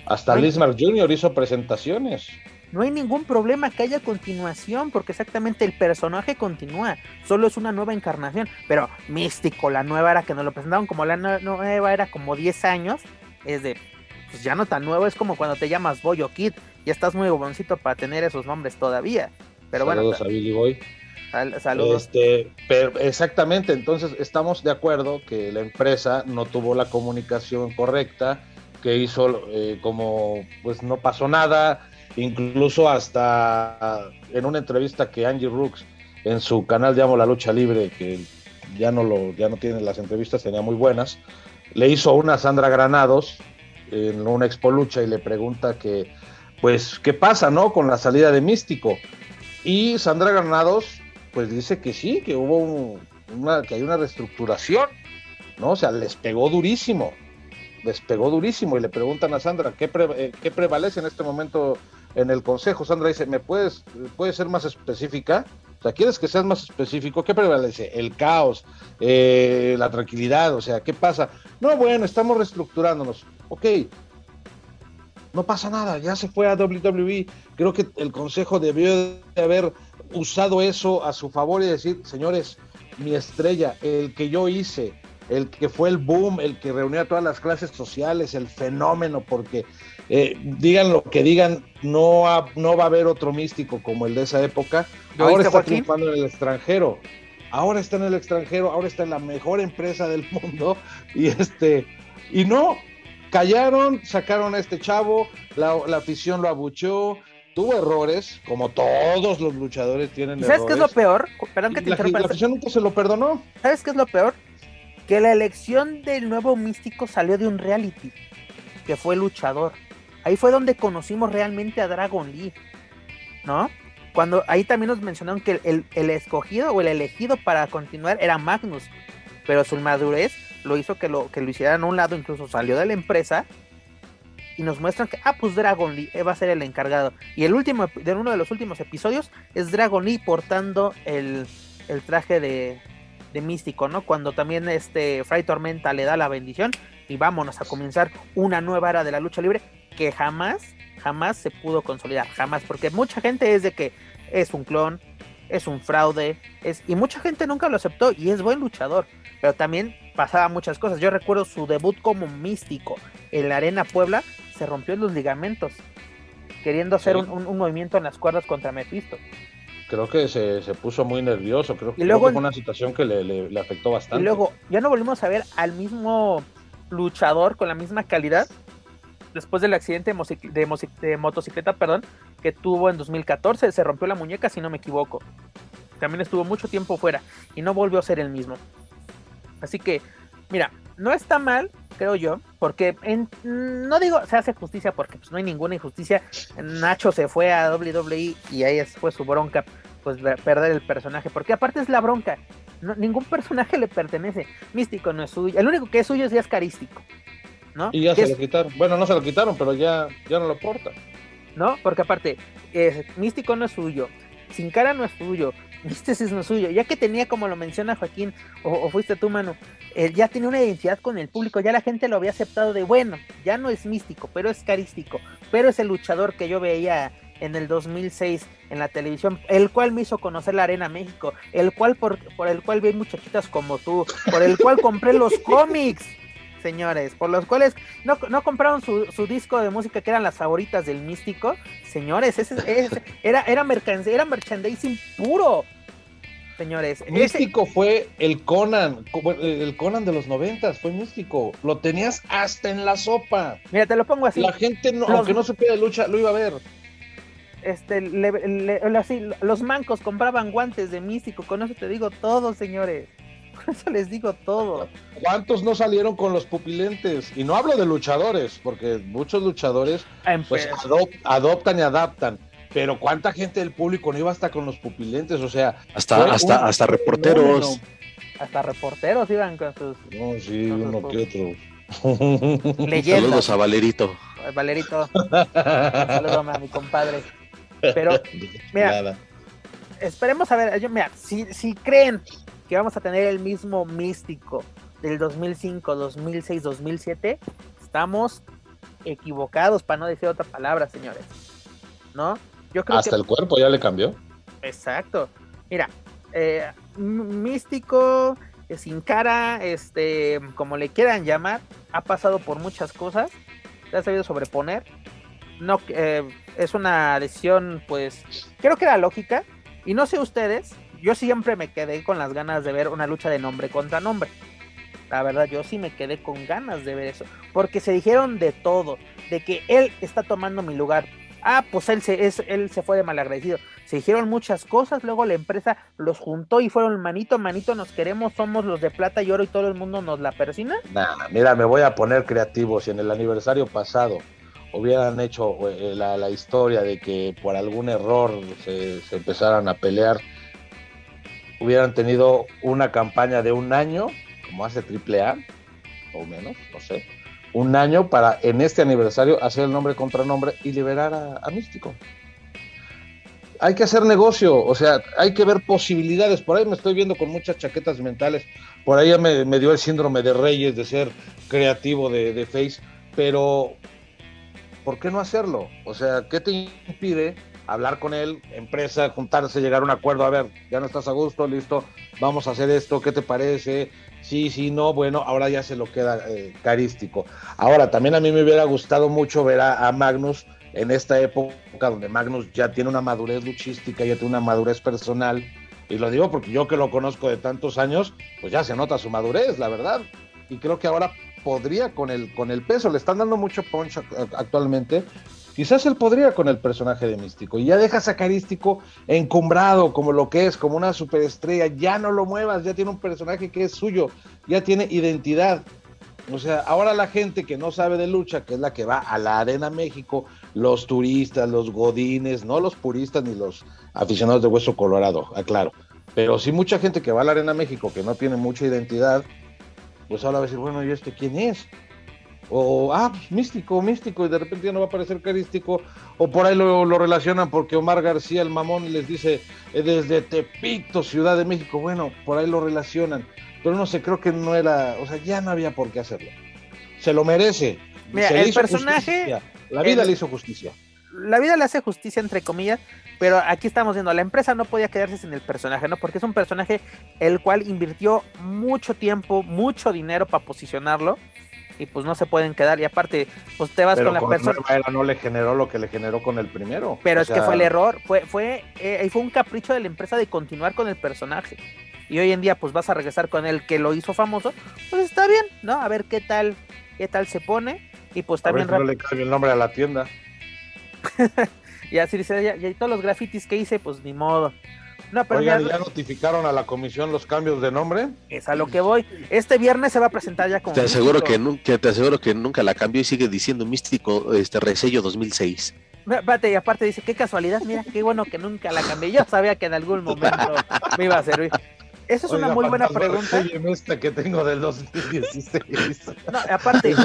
Hasta Lismar Jr. hizo presentaciones. No hay ningún problema que haya continuación, porque exactamente el personaje continúa, solo es una nueva encarnación. Pero místico, la nueva era que nos lo presentaron como la nueva era como 10 años, es de, pues ya no tan nuevo, es como cuando te llamas Boyo Kid, ya estás muy boncito para tener esos nombres todavía. Pero Saludos bueno, a Billy Boy. Saludos. Este, exactamente, entonces estamos de acuerdo que la empresa no tuvo la comunicación correcta, que hizo eh, como pues no pasó nada, incluso hasta en una entrevista que Angie Rooks en su canal Llamo la Lucha Libre, que ya no lo, ya no tiene las entrevistas, tenía muy buenas, le hizo una Sandra Granados en una expo lucha y le pregunta que pues qué pasa, ¿no? Con la salida de Místico. Y Sandra Granados pues dice que sí, que hubo una, que hay una reestructuración, ¿no? O sea, les pegó durísimo, les pegó durísimo y le preguntan a Sandra, ¿qué, eh, ¿qué prevalece en este momento en el consejo? Sandra dice, ¿me puedes, puedes ser más específica? O sea, ¿quieres que seas más específico? ¿Qué prevalece? El caos, eh, la tranquilidad, o sea, ¿qué pasa? No, bueno, estamos reestructurándonos. Ok, no pasa nada, ya se fue a WWE. Creo que el consejo debió de haber usado eso a su favor y decir, señores, mi estrella, el que yo hice, el que fue el boom, el que reunía a todas las clases sociales, el fenómeno, porque eh, digan lo que digan, no, no va a haber otro místico como el de esa época. Ahora está triunfando en el extranjero. Ahora está en el extranjero, ahora está en la mejor empresa del mundo y este y no callaron, sacaron a este chavo, la, la afición lo abucheó, tuvo errores, como todos los luchadores tienen ¿Sabes errores. qué es lo peor? Perdón que te la, la afición nunca se lo perdonó. ¿Sabes qué es lo peor? Que la elección del nuevo místico salió de un reality, que fue luchador. Ahí fue donde conocimos realmente a Dragon Lee, ¿no? Cuando ahí también nos mencionaron que el, el escogido o el elegido para continuar era Magnus, pero su madurez lo hizo que lo, que lo hicieran a un lado, incluso salió de la empresa y nos muestran que, ah, pues Dragon Lee va a ser el encargado. Y el último, de uno de los últimos episodios, es Dragon Lee portando el, el traje de, de, místico, ¿no? Cuando también este Fray Tormenta le da la bendición y vámonos a comenzar una nueva era de la lucha libre que jamás, jamás se pudo consolidar, jamás, porque mucha gente es de que es un clon, es un fraude, es, y mucha gente nunca lo aceptó y es buen luchador, pero también pasaba muchas cosas. Yo recuerdo su debut como místico en la Arena Puebla, se rompió los ligamentos, queriendo hacer sí. un, un, movimiento en las cuerdas contra Mephisto. Creo que se, se puso muy nervioso, creo, y luego, creo que fue una situación que le, le, le, afectó bastante. Y luego, ya no volvimos a ver al mismo luchador con la misma calidad después del accidente de, de, de motocicleta, perdón, que tuvo en 2014, se rompió la muñeca, si no me equivoco. También estuvo mucho tiempo fuera y no volvió a ser el mismo. Así que, mira, no está mal, creo yo, porque en, no digo se hace justicia porque pues, no hay ninguna injusticia. Nacho se fue a WWE y ahí fue su bronca, pues perder el personaje, porque aparte es la bronca. No, ningún personaje le pertenece. Místico no es suyo. El único que es suyo es ya es carístico. ¿no? Y ya se es... lo quitaron. Bueno, no se lo quitaron, pero ya, ya no lo porta. ¿No? Porque aparte, eh, Místico no es suyo. Sin cara no es suyo. No es suyo. Ya que tenía, como lo menciona Joaquín, o, o fuiste tú, mano, él ya tiene una identidad con el público. Ya la gente lo había aceptado de, bueno, ya no es místico, pero es carístico. Pero es el luchador que yo veía en el 2006 en la televisión, el cual me hizo conocer la Arena México, el cual por, por el cual vi muchachitas como tú, por el cual compré los cómics señores, por los cuales no, no compraron su, su, disco de música que eran las favoritas del místico, señores, ese, ese era, era, mercancía, era merchandising puro. Señores, místico ese... fue el Conan, el Conan de los noventas, fue místico. Lo tenías hasta en la sopa. Mira, te lo pongo así. La gente, no, los... aunque no supiera de lucha, lo iba a ver. Este, le, le, así, los mancos compraban guantes de místico, con eso te digo todo, señores. eso les digo todo. ¿Cuántos no salieron con los pupilentes? Y no hablo de luchadores, porque muchos luchadores pues, adop adoptan y adaptan. Pero cuánta gente del público no iba hasta con los pupilentes, o sea, hasta hasta un... hasta reporteros. Hasta reporteros iban con sus No, sí, uno sus... que otro. Leyendas. Saludos a Valerito. Valerito. Saludos a mi compadre. Pero, mira, esperemos a ver, yo, mira, si, si creen que vamos a tener el mismo místico del 2005, 2006, 2007, estamos equivocados, para no decir otra palabra, señores. ¿No? Yo creo Hasta el cuerpo ya le cambió. Exacto. Mira, eh, místico, eh, sin cara, este, como le quieran llamar, ha pasado por muchas cosas, se ha sabido sobreponer. No, eh, es una decisión, pues, creo que era lógica. Y no sé ustedes, yo siempre me quedé con las ganas de ver una lucha de nombre contra nombre. La verdad, yo sí me quedé con ganas de ver eso. Porque se dijeron de todo. De que él está tomando mi lugar. Ah, pues él se, es, él se fue de malagradecido. Se dijeron muchas cosas. Luego la empresa los juntó y fueron manito, manito, nos queremos, somos los de plata y oro y todo el mundo nos la persina. Nah, mira, me voy a poner creativo. Si en el aniversario pasado hubieran hecho eh, la, historia de que por algún error se, se empezaran a pelear, hubieran tenido una campaña de un año como hace Triple A, o menos, no sé, un año para en este aniversario hacer el nombre contra nombre y liberar a, Místico. Hay que hacer negocio, o sea, hay que ver posibilidades. Por ahí me estoy viendo con muchas chaquetas mentales. Por ahí me, me dio el síndrome de Reyes de ser creativo de Face, pero ¿por qué no hacerlo? O sea, ¿qué te impide hablar con él, empresa, juntarse, llegar a un acuerdo, a ver, ya no estás a gusto, listo, vamos a hacer esto, ¿qué te parece? Sí, sí, no, bueno, ahora ya se lo queda eh, carístico. Ahora, también a mí me hubiera gustado mucho ver a, Magnus en esta época donde Magnus ya tiene una madurez luchística, ya tiene una madurez personal, y lo digo porque yo que lo conozco de tantos años, pues ya se nota su madurez, la verdad. Y creo que ahora podría con el, con el peso, le están dando mucho punch actualmente, Quizás él podría con el personaje de Místico. Y ya deja a Carístico encumbrado como lo que es, como una superestrella. Ya no lo muevas, ya tiene un personaje que es suyo, ya tiene identidad. O sea, ahora la gente que no sabe de lucha, que es la que va a la Arena México, los turistas, los godines, no los puristas ni los aficionados de Hueso Colorado, aclaro. Pero sí mucha gente que va a la Arena México que no tiene mucha identidad, pues ahora va a decir, bueno, ¿y este quién es? O ah, místico, místico, y de repente ya no va a parecer carístico, o por ahí lo, relacionan porque Omar García, el mamón, les dice eh, desde Tepito, Ciudad de México, bueno, por ahí lo relacionan, pero no sé, creo que no era, o sea, ya no había por qué hacerlo. Se lo merece. Mira, el personaje. La vida le hizo justicia. La vida le hace justicia, entre comillas, pero aquí estamos viendo, la empresa no podía quedarse sin el personaje, ¿no? Porque es un personaje el cual invirtió mucho tiempo, mucho dinero para posicionarlo y pues no se pueden quedar. Y aparte, pues te vas con la persona. no le generó lo que le generó con el primero. Pero es que fue el error, fue, fue, eh, fue un capricho de la empresa de continuar con el personaje. Y hoy en día, pues vas a regresar con el que lo hizo famoso, pues está bien, ¿no? A ver qué tal, qué tal se pone. Y pues también. no le cambia el nombre a la tienda. y así dice, ya, y todos los grafitis que hice, pues ni modo. No, pero ya... notificaron a la comisión los cambios de nombre? Es a lo que voy. Este viernes se va a presentar ya como. Te aseguro, que nunca, te aseguro que nunca la cambió y sigue diciendo Místico este Resello 2006. Espérate, y aparte dice, qué casualidad, mira, qué bueno que nunca la cambié. Yo sabía que en algún momento me iba a servir. Esa es una muy buena pregunta. esta que tengo del 2016. No, aparte,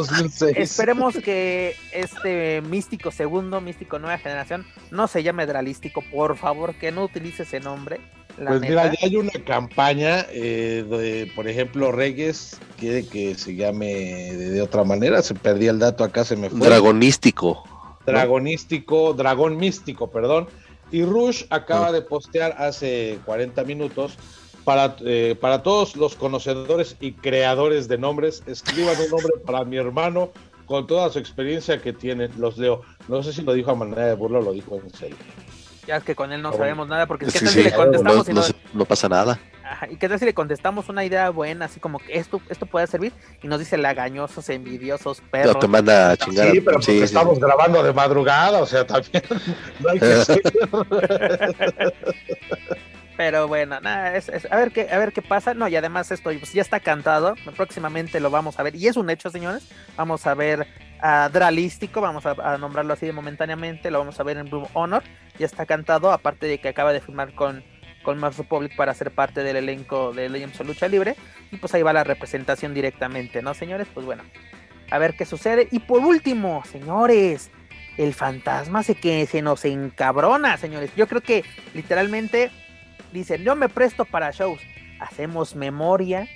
esperemos que este místico segundo, místico nueva generación, no se llame Dralístico, por favor, que no utilice ese nombre. pues mira, ya hay una campaña eh, de, por ejemplo, Reyes quiere que se llame de, otra manera, se perdía el dato acá, se me fue. Dragonístico. Dragonístico, dragón místico, perdón. Y Rush acaba ah. de postear hace 40 minutos para, eh, para todos los conocedores y creadores de nombres, escriban un nombre para mi hermano con toda su experiencia que tiene. Los leo. No sé si lo dijo a manera de burla o lo dijo en serio. Ya es que con él no sabemos nada, porque ¿qué tal si le contestamos no, no, pasa nada? ¿Y qué tal si le contestamos una idea buena, así como que esto, esto puede servir? Y nos dice lagañosos, envidiosos, perros. No, te manda a chingar. Sí, pero estamos grabando de madrugada, o sea, también no hay que Pero bueno, nada, a ver qué, a ver qué pasa. No, y además esto pues, ya está cantado. Próximamente lo vamos a ver. Y es un hecho, señores. Vamos a ver a Dralístico, vamos a, nombrarlo así de momentáneamente. Lo vamos a ver en Blue Honor. Ya está cantado, aparte de que acaba de firmar con, con Mass Republic para ser parte del elenco de Legends of Lucha Libre. Y pues ahí va la representación directamente, ¿no, señores? Pues bueno, a ver qué sucede. Y por último, señores, el fantasma se que se nos encabrona, señores. Yo creo que literalmente dicen, yo me presto para shows. hacemos memoria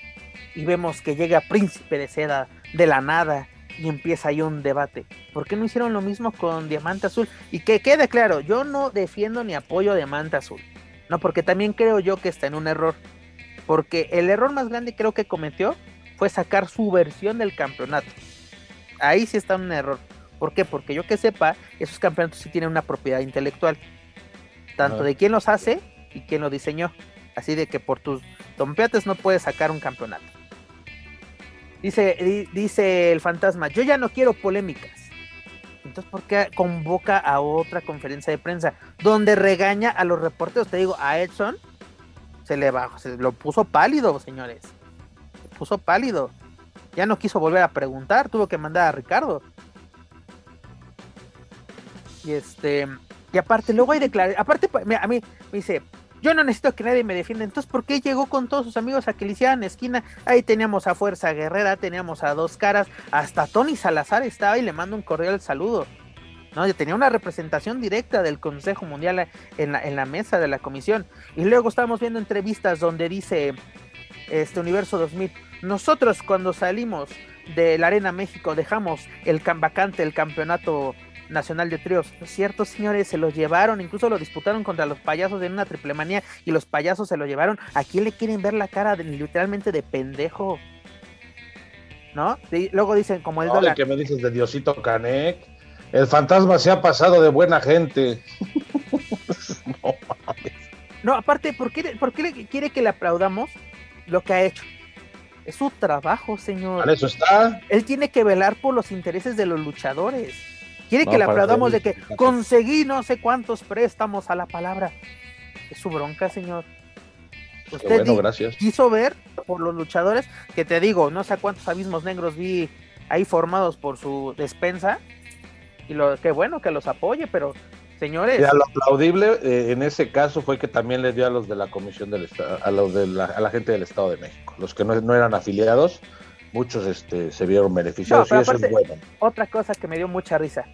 y vemos que llega Príncipe de Seda de la nada y empieza ahí un debate. ¿Por qué no hicieron lo mismo con Diamante Azul? Y que quede claro, yo no defiendo ni apoyo a Diamante Azul. No, porque también creo yo que está en un error. Porque el error más grande creo que cometió fue sacar su versión del campeonato. Ahí sí está un error. ¿Por qué? Porque yo que sepa, esos campeonatos sí tienen una propiedad intelectual. Tanto de quién los hace y quién lo diseñó. Así de que por tus tompeates no puedes sacar un campeonato. Dice, dice el fantasma, yo ya no quiero polémicas. Entonces, ¿por qué convoca a otra conferencia de prensa donde regaña a los reporteros? Te digo, a Edson se le bajó, se lo puso pálido, señores. Se puso pálido. Ya no quiso volver a preguntar, tuvo que mandar a Ricardo. Y este, y aparte, luego hay declaraciones. Aparte, a mí me dice, yo no necesito que nadie me defienda. Entonces, ¿por qué llegó con todos sus amigos a que le hicieran esquina? Ahí teníamos a Fuerza Guerrera, teníamos a Dos Caras, hasta Tony Salazar estaba y le mando un cordial saludo. ¿no? tenía una representación directa del Consejo Mundial en la, mesa de la comisión. Y luego estábamos viendo entrevistas donde dice este Universo 2000, nosotros cuando salimos de la Arena México dejamos el vacante el campeonato nacional de tríos. Ciertos señores se los llevaron, incluso lo disputaron contra los payasos en una triple manía y los payasos se lo llevaron. ¿A quién le quieren ver la cara de, literalmente de pendejo? ¿No? luego dicen como el dólar. que me dices de Diosito Canek? El fantasma se ha pasado de buena gente. no No, aparte, ¿por qué, ¿por qué quiere que le aplaudamos lo que ha hecho? Es su trabajo, señor. Para eso está. Él tiene que velar por los intereses de los luchadores. Quiere que le aplaudamos de que conseguí no sé cuántos préstamos a la palabra. Es su bronca, señor. Usted bueno, gracias. quiso ver por los luchadores, que te digo, no sé cuántos abismos negros vi ahí formados por su despensa. Y lo que bueno que los apoye, pero señores. Ya, lo aplaudible eh, en ese caso fue que también le dio a los de la Comisión del Estado, a los de la, a la gente del Estado de México, los que no, no eran afiliados, muchos este, se vieron beneficiados y eso es bueno. Otra cosa que me dio mucha risa.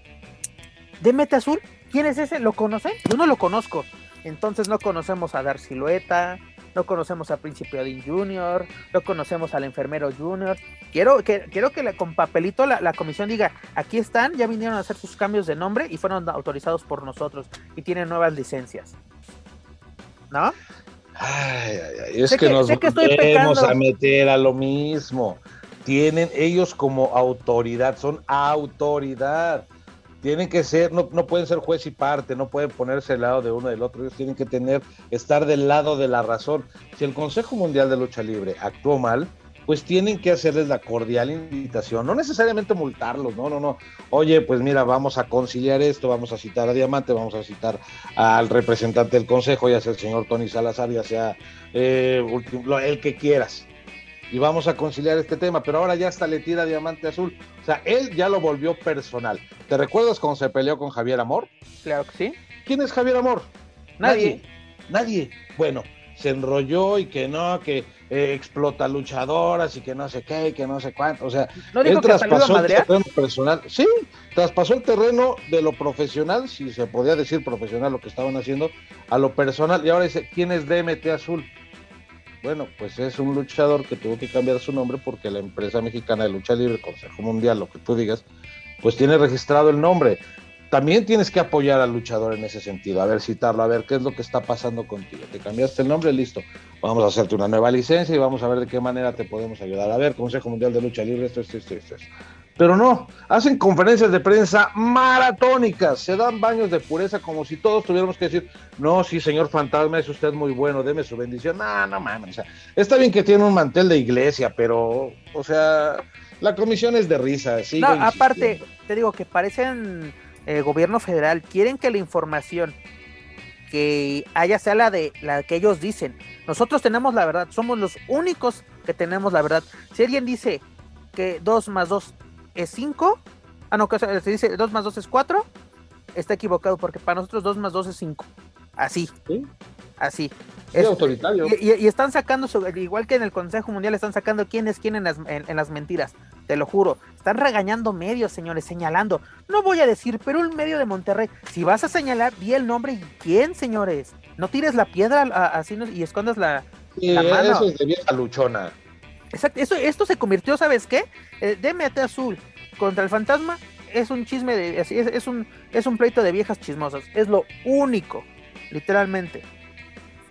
De Meta Azul, ¿quién es ese? ¿Lo conocen? Yo no lo conozco. Entonces no conocemos a Dar Silueta, no conocemos a Príncipe Odin Jr., no conocemos al enfermero Jr. Quiero que, quiero que con papelito la, comisión diga, aquí están, ya vinieron a hacer sus cambios de nombre y fueron autorizados por nosotros y tienen nuevas licencias. ¿No? Ay, ay, ay. Es que, nos vamos a meter a lo mismo tienen ellos como autoridad, son autoridad. Tienen que ser, no, no pueden ser juez y parte, no pueden ponerse al lado de uno del otro, ellos tienen que tener, estar del lado de la razón. Si el Consejo Mundial de Lucha Libre actuó mal, pues tienen que hacerles la cordial invitación, no necesariamente multarlos, no, no, no. Oye, pues mira, vamos a conciliar esto, vamos a citar a Diamante, vamos a citar al representante del Consejo, ya sea el señor Tony Salazar, ya sea eh, el que quieras y vamos a conciliar este tema, pero ahora ya hasta le tira Diamante Azul. O sea, él ya lo volvió personal. ¿Te recuerdas cuando se peleó con Javier Amor? Claro que sí. ¿Quién es Javier Amor? Nadie. Nadie. Bueno, se enrolló y que no, que eh, explota luchadoras y que no sé qué, y que no sé cuánto. O sea, ¿No él traspasó el terreno personal. Sí, traspasó el terreno de lo profesional, si se podía decir profesional lo que estaban haciendo, a lo personal. Y ahora dice, ¿quién es DMT Azul? Bueno, pues es un luchador que tuvo que cambiar su nombre porque la empresa mexicana de lucha libre, Consejo Mundial, lo que tú digas, pues tiene registrado el nombre. También tienes que apoyar al luchador en ese sentido, a ver, citarlo, a ver qué es lo que está pasando contigo. Te cambiaste el nombre, listo. Vamos a hacerte una nueva licencia y vamos a ver de qué manera te podemos ayudar. A ver, Consejo Mundial de Lucha Libre, esto, esto, esto, esto. Pero no, hacen conferencias de prensa maratónicas, se dan baños de pureza como si todos tuviéramos que decir, no, sí, señor fantasma, es usted muy bueno, deme su bendición. No, no mames, o sea, está bien que tiene un mantel de iglesia, pero, o sea, la comisión es de risa. no, aparte, te digo que parecen eh, gobierno federal, quieren que la información que haya sea la de la que ellos dicen. Nosotros tenemos la verdad, somos los únicos que tenemos la verdad. Si alguien dice que 2 más 2 es 5. Ah, no, se dice 2 más 2 es 4. Está equivocado porque para nosotros 2 más 2 es 5. Así. ¿Sí? Así. Es, autoritario. Y, están sacando, igual que en el Consejo Mundial, están sacando quién es quién en las, en, las mentiras. Te lo juro. Están regañando medios, señores, señalando. No voy a decir, pero un medio de Monterrey. Si vas a señalar, di el nombre y quién, señores. No tires la piedra así y escondas la, Sí, La mano. eso es de vieja luchona. Exacto, eso, esto se convirtió, ¿sabes qué? El DMT azul contra el fantasma es un chisme de. Es, es un, es un pleito de viejas chismosas. Es lo único, literalmente.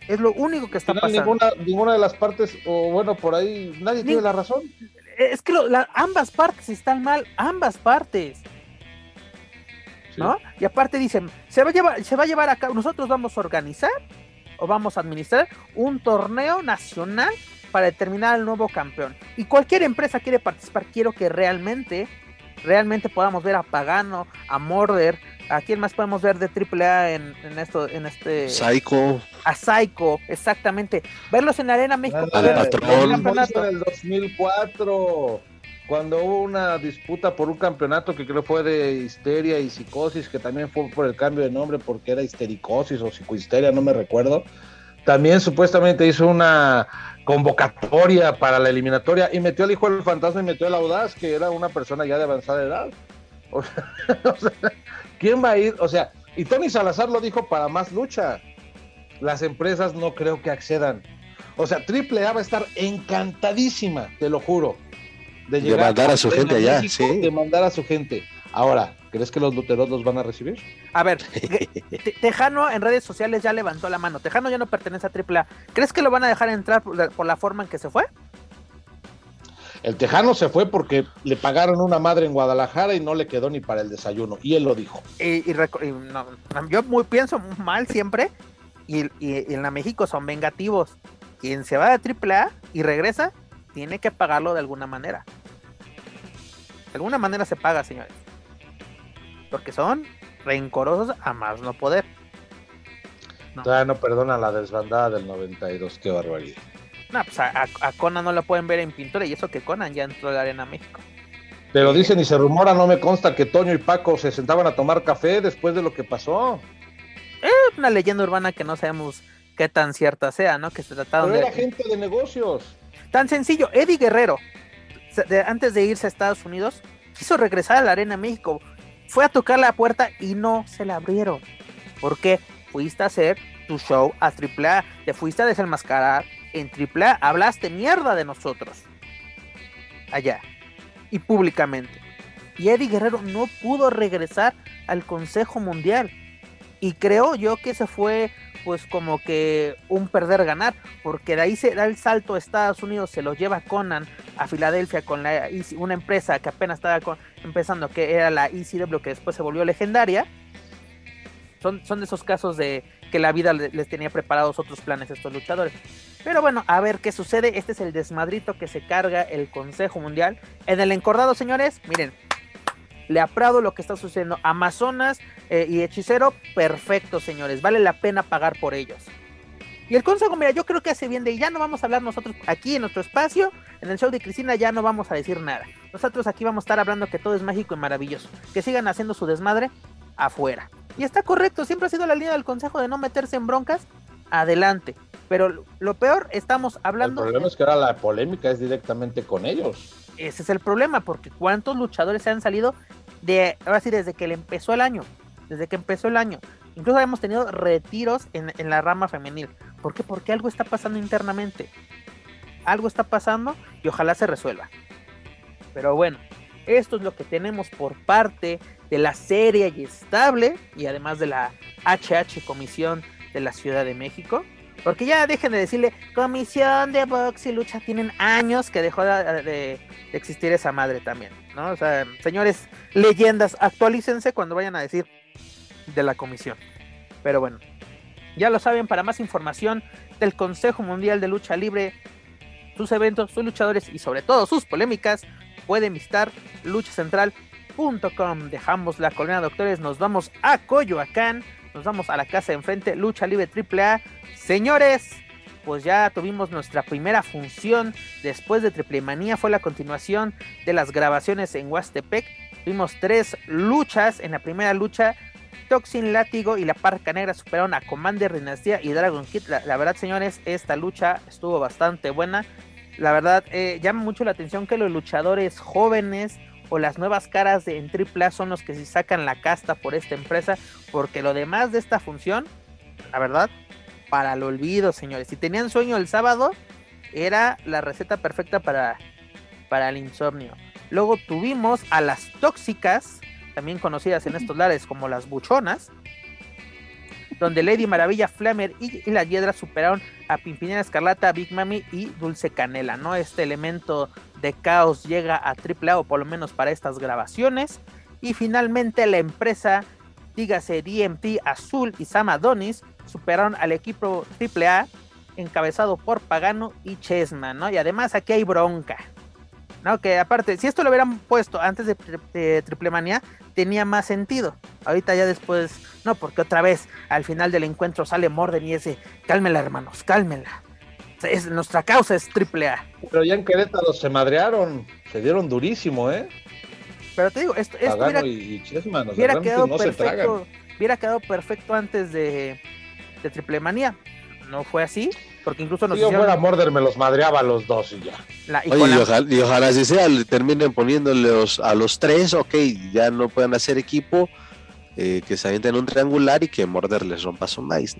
Es lo único que está pasando. ninguna, ninguna de las partes, o bueno, por ahí, nadie Ni- tiene la razón. Es que lo- la- ambas partes están mal, ambas partes. Sí. ¿no? Y aparte dicen, se va a llevar, se va a llevar a cabo, nosotros vamos a organizar o vamos a administrar un torneo nacional para determinar al nuevo campeón. Y cualquier empresa quiere participar, quiero que realmente, realmente podamos ver a Pagano, a Morder, a quién más podemos ver de AAA en, en esto, en este, Psycho, a Psycho, exactamente, verlos en la Arena México, Al ver el patrón. el 2004, cuando hubo una disputa por un campeonato que creo fue de histeria y psicosis, que también fue por el cambio de nombre porque era histericosis o psicohisteria, no me recuerdo. También supuestamente hizo una convocatoria para la eliminatoria y metió al hijo del fantasma y metió al audaz, que era una persona ya de avanzada edad. O sea, o sea, ¿quién va a ir? O sea, y Tony Salazar lo dijo para más lucha. Las empresas no creo que accedan. O sea, AAA va a estar encantadísima, te lo juro. De mandar a su gente allá, México, sí. De mandar a su gente. Ahora, ¿crees que los luteros los van a recibir? A ver, Te- Tejano en redes sociales ya levantó la mano. Tejano ya no pertenece a AAA. ¿Crees que lo van a dejar entrar por la, por la forma en que se fue? El Tejano se fue porque le pagaron una madre en Guadalajara y no le quedó ni para el desayuno. Y él lo dijo. Y, y reco- y no, yo muy pienso mal siempre. Y, y- y en la México son vengativos. Quien se va de AAA y regresa, tiene que pagarlo de alguna manera. De alguna manera se paga, señores. Porque son rencorosos a más no poder. No. No perdona la desbandada del 92. Qué barbaridad. No, pues a, a- Conan no lo pueden ver en pintura y eso que Conan ya entró a la Arena México. Pero dicen y se rumora, no me consta que Toño y Paco se sentaban a tomar café después de lo que pasó. Una leyenda urbana que no sabemos qué tan cierta sea, ¿no? Que se trataron Pero de... era gente de negocios. Tan sencillo, Eddie Guerrero, antes de irse a Estados Unidos, quiso regresar a la Arena México. Fue a tocar la puerta y no se la abrieron. Porque fuiste a hacer tu show a AAA, te fuiste a desenmascarar en AAA, hablaste mierda de nosotros. Allá. Y públicamente. Y Eddie Guerrero no pudo regresar al Consejo Mundial. Y creo yo que ese fue pues como que un perder ganar, porque de ahí se da el salto a Estados Unidos, se lo lleva Conan a Filadelfia con la una empresa que apenas estaba con- empezando, que era la ECW, que después se volvió legendaria. Son, son de esos casos de que la vida le- les tenía preparados otros planes a estos luchadores. Pero bueno, a ver qué sucede. Este es el desmadrito que se carga el Consejo Mundial. En el encordado, señores, miren, le aprado lo que está sucediendo. Amazonas eh, y Hechicero, perfecto, señores. Vale la pena pagar por ellos. Y el consejo, mira, yo creo que hace bien de ya no vamos a hablar nosotros aquí en nuestro espacio, en el show de Cristina ya no vamos a decir nada. Nosotros aquí vamos a estar hablando que todo es mágico y maravilloso. Que sigan haciendo su desmadre afuera. Y está correcto, siempre ha sido la línea del consejo de no meterse en broncas. Adelante. Pero lo- peor, estamos El hablando... problema es que ahora la polémica es directamente con ellos. Ese es el problema, porque cuántos luchadores se han salido de, ahora sí, desde que le empezó el año, desde que empezó el año. Incluso hemos tenido retiros en, en la rama femenil. ¿Por qué? Porque algo está pasando internamente. Algo está pasando y ojalá se resuelva. Pero bueno, esto es lo que tenemos por parte de la seria y estable y además de la HH Comisión de la Ciudad de México. Porque ya dejen de decirle Comisión de Box y Lucha. Tienen años que dejó de, de- de existir esa madre también. Señores, leyendas, actualícense cuando vayan a decir de la comisión. Pero bueno, ya lo saben, para más información del Consejo Mundial de Lucha Libre, sus eventos, sus luchadores y sobre todo sus polémicas, pueden visitar luchacentral.com. Dejamos la colonia doctores, nos vamos a Coyoacán, nos vamos a la casa de enfrente, Lucha Libre AAA. Señores, pues ya tuvimos nuestra primera función después de Triple Manía, fue la continuación de las grabaciones en Huastepec. Tuvimos tres luchas. En la primera lucha, Toxin Látigo y la Parca Negra superaron a Commander Dinastía y Dragon Kid. La, verdad, señores, esta lucha estuvo bastante buena. La verdad, eh, llama mucho la atención que los luchadores jóvenes o las nuevas caras de en AAA son los que se sacan la casta por esta empresa, porque lo demás de esta función, la verdad, para el olvido, señores. Si tenían sueño el sábado, era la receta perfecta para, para el insomnio. Luego tuvimos a las tóxicas, también conocidas en estos lares como las buchonas, donde Lady Maravilla, Flamer y, la Hiedra superaron a Pimpinera Escarlata, Big Mami y Dulce Canela, ¿no? Este elemento de caos llega a AAA o por lo menos para estas grabaciones. Y finalmente la empresa, dígase DMT Azul y Sam Adonis, superaron al equipo AAA encabezado por Pagano y Chessman, ¿no? Y además aquí hay bronca. ¿no? Que aparte, si esto lo hubieran puesto antes de, de Triple Manía, tenía más sentido. Ahorita ya después, no, porque otra vez al final del encuentro sale Morden y ese, cálmela hermanos, cálmela. Es, nuestra causa es triple A. Pero ya en Querétaro se madrearon, se dieron durísimo, ¿eh? Pero te digo, esto, esto hubiera, y Chessman, hubiera quedado perfecto, hubiera quedado perfecto antes de, de Triple Manía. No fue así, porque incluso nos si yo fuera Morder me los madreaba a los dos y ya. y, ojalá, y, ojalá, si sea, terminen poniéndolos a los tres, ok, ya no puedan hacer equipo, eh, que se avienten un triangular y que Morder les rompa su maíz,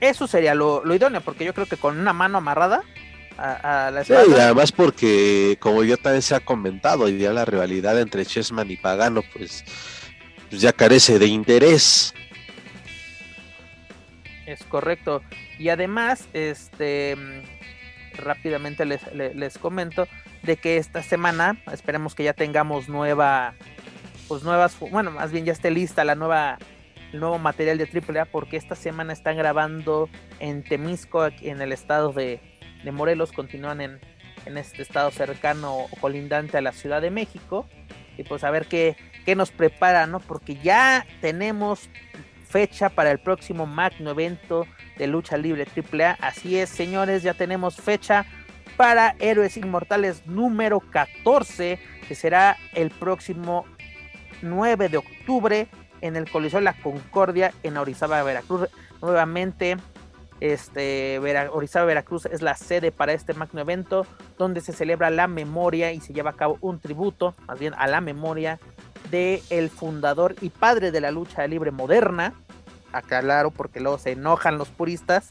Eso sería lo, idóneo, porque yo creo que con una mano amarrada a, la espalda... Sí, y además porque, como ya también se ha comentado, ya la rivalidad entre Chessman y Pagano, pues, pues ya carece de interés. Es correcto. Y además, este rápidamente les, comento de que esta semana esperemos que ya tengamos nueva, pues nuevas, bueno, más bien ya esté lista la nueva, el nuevo material de AAA porque esta semana están grabando en Temisco, en el estado de, Morelos, continúan en, en, este estado cercano o colindante a la Ciudad de México y pues a ver qué, qué nos prepara, ¿no? Porque ya tenemos fecha para el próximo magno evento de lucha libre AAA. Así es, señores, ya tenemos fecha para Héroes Inmortales número 14, que será el próximo 9 de octubre en el Coliseo de la Concordia en Orizaba, Veracruz. Nuevamente, este, Orizaba, Veracruz es la sede para este magno evento, donde se celebra la memoria y se lleva a cabo un tributo, más bien a la memoria de el fundador y padre de la lucha libre moderna, aclaro porque luego se enojan los puristas,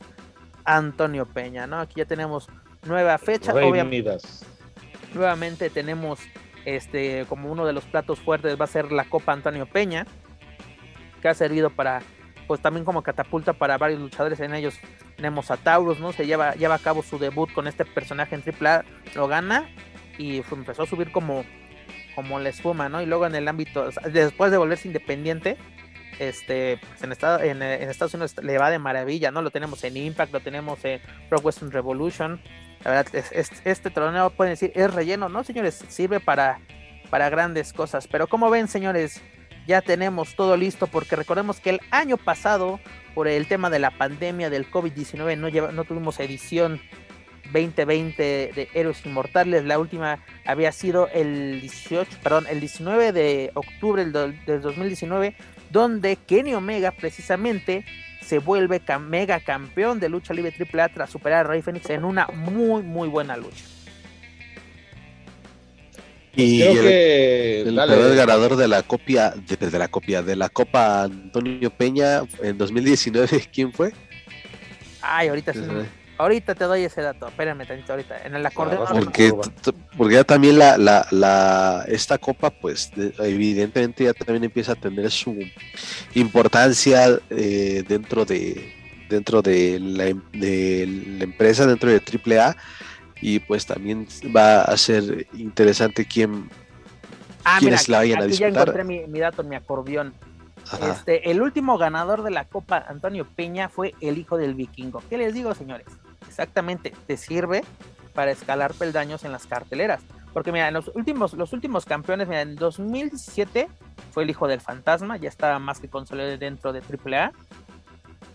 Antonio Peña, ¿no? Aquí ya tenemos nueva fecha, obviamente. Nuevamente tenemos este como uno de los platos fuertes va a ser la Copa Antonio Peña, que ha servido para pues también como catapulta para varios luchadores en ellos tenemos a Taurus, ¿no? Se lleva, lleva a cabo su debut con este personaje en AAA, lo gana y empezó a subir como como la espuma, ¿no? Y luego en el ámbito, después de volverse independiente, este, pues en, Estado, en, Estados Unidos le va de maravilla, ¿no? Lo tenemos en Impact, lo tenemos en Pro Western Revolution. La verdad, este torneo pueden decir es relleno, ¿no, señores? Sirve para, para grandes cosas. Pero como ven, señores, ya tenemos todo listo porque recordemos que el año pasado, por el tema de la pandemia del COVID-19, no, no tuvimos edición 2020 de Héroes Inmortales. La última había sido el 18, perdón, el 19 de octubre del, 2019, donde Kenny Omega precisamente se vuelve mega campeón de lucha libre AAA tras superar a Rey Fénix en una muy muy buena lucha. Y el, ganador de la copia de, la copia de la Copa Antonio Peña en 2019, ¿quién fue? Ay, ahorita sí. Ahorita te doy ese dato, espérame tantito ahorita. En el acordeón. Porque, porque ya también la, la, la, esta copa, pues evidentemente ya también empieza a tener su importancia eh, dentro de dentro de la, de la empresa, dentro de AAA, y pues también va a ser interesante quién, ah, quiénes la vayan a disputar. Ya encontré mi, mi dato en mi acordeón. Este, el último ganador de la Copa Antonio Peña fue el hijo del vikingo. ¿Qué les digo, señores? Exactamente te sirve para escalar peldaños en las carteleras. Porque mira, en los últimos, los últimos campeones, mira, en 2017 fue el hijo del fantasma, ya estaba más que consolidado dentro de AAA,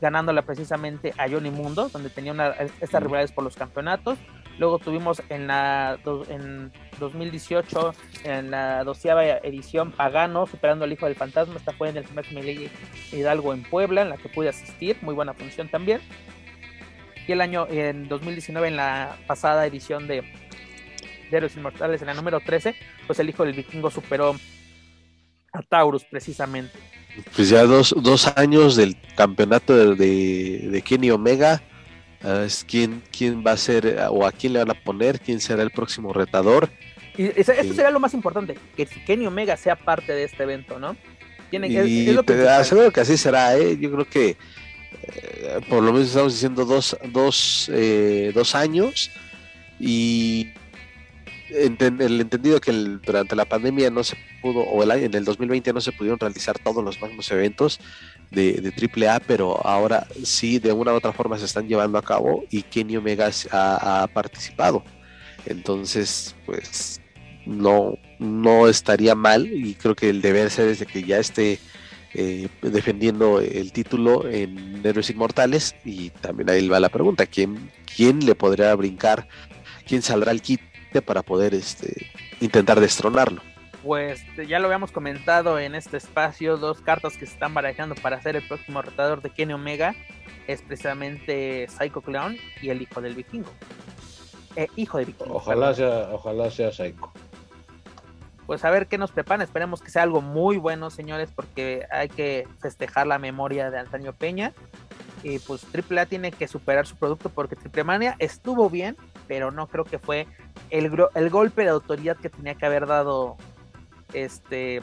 ganándola precisamente a Johnny Mundo, donde tenía una, estas rivalidades por los campeonatos. Luego tuvimos en la en 2018, en la doceava edición, Pagano, superando al hijo del fantasma. Esta fue en el primer Hidalgo en Puebla, en la que pude asistir, muy buena función también. Y el año, en 2019, en la pasada edición de, Héroes Inmortales, en la número 13, pues el hijo del vikingo superó a Taurus precisamente. Pues ya dos, dos años del campeonato de, de, Kenny Omega. Uh, es quién, quién va a ser o a quién le van a poner, quién será el próximo retador. Y eso, sería lo más importante, que Kenny Omega sea parte de este evento, ¿no? Tiene que, y es, te aseguro que así será, ¿eh? Yo creo que eh, por lo menos estamos diciendo dos, dos, eh, dos años y el entendido que durante la pandemia no se pudo, o el en el 2020 no se pudieron realizar todos los máximos eventos de, de AAA, pero ahora sí, de una u otra forma se están llevando a cabo y Kenny Omega ha, ha participado. Entonces, pues no, no estaría mal y creo que el deber ser desde que ya esté eh, defendiendo el título en Héroes Inmortales y también ahí va la pregunta, ¿quién, quién le podría brincar? ¿Quién saldrá al kit para poder este, intentar destronarlo. Pues ya lo habíamos comentado en este espacio, dos cartas que se están barajando para ser el próximo retador de Kenny Omega es precisamente Psycho Clown y el hijo del vikingo. Eh, hijo de vikingo. Ojalá sea, ojalá sea Psycho. Pues a ver qué nos preparan, esperemos que sea algo muy bueno, señores, porque hay que festejar la memoria de Antonio Peña. Y pues AAA tiene que superar su producto porque Triple Mania estuvo bien, pero no creo que fue el, golpe de autoridad que tenía que haber dado este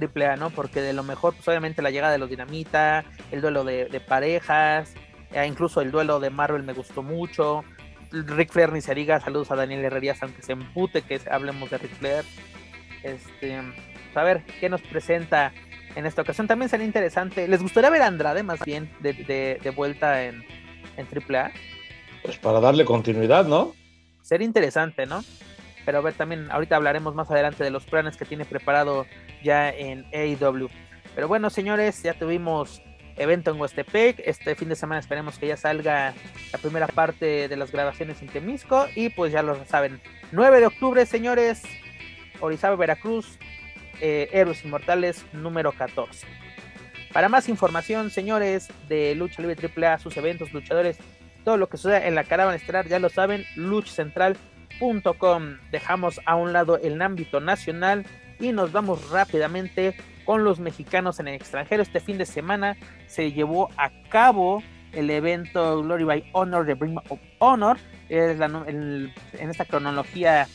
AAA, ¿no? Porque de lo mejor, pues obviamente la llegada de los Dinamita, el duelo de, parejas, e incluso el duelo de Marvel me gustó mucho. Rick Flair ni se diga, saludos a Daniel Herrerías, aunque se empute que hablemos de Rick Flair. Este, pues, a ver qué nos presenta en esta ocasión. También sería interesante. ¿Les gustaría ver a Andrade más bien de, vuelta en, en AAA? Pues para darle continuidad, ¿no? Sería interesante, ¿no? Pero a ver, también ahorita hablaremos más adelante de los planes que tiene preparado ya en AEW. Pero bueno, señores, ya tuvimos evento en Huastepec. Este fin de semana esperemos que ya salga la primera parte de las grabaciones en Temisco. Y pues ya lo saben, 9 de octubre, señores, Orizaba, Veracruz, eh, Héroes Inmortales número 14. Para más información, señores, de Lucha Libre AAA, sus eventos, luchadores todo lo que sucede en la caravana estelar, ya lo saben, luchcentral.com. Dejamos a un lado el ámbito nacional y nos vamos rápidamente con los mexicanos en el extranjero. Este fin de semana se llevó a cabo el evento Glory by Honor de Bring of Honor. Es en, esta cronología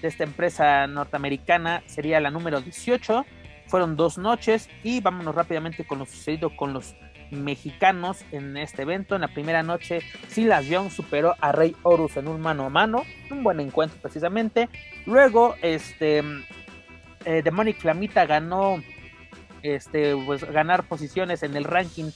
de esta empresa norteamericana sería la número 18. Fueron dos noches y vámonos rápidamente con lo sucedido con los mexicanos en este evento. En la primera noche, Silas Young superó a Rey Horus en un mano a mano, un buen encuentro precisamente. Luego, este, eh, Demonic Flamita ganó, este, pues ganar posiciones en el ranking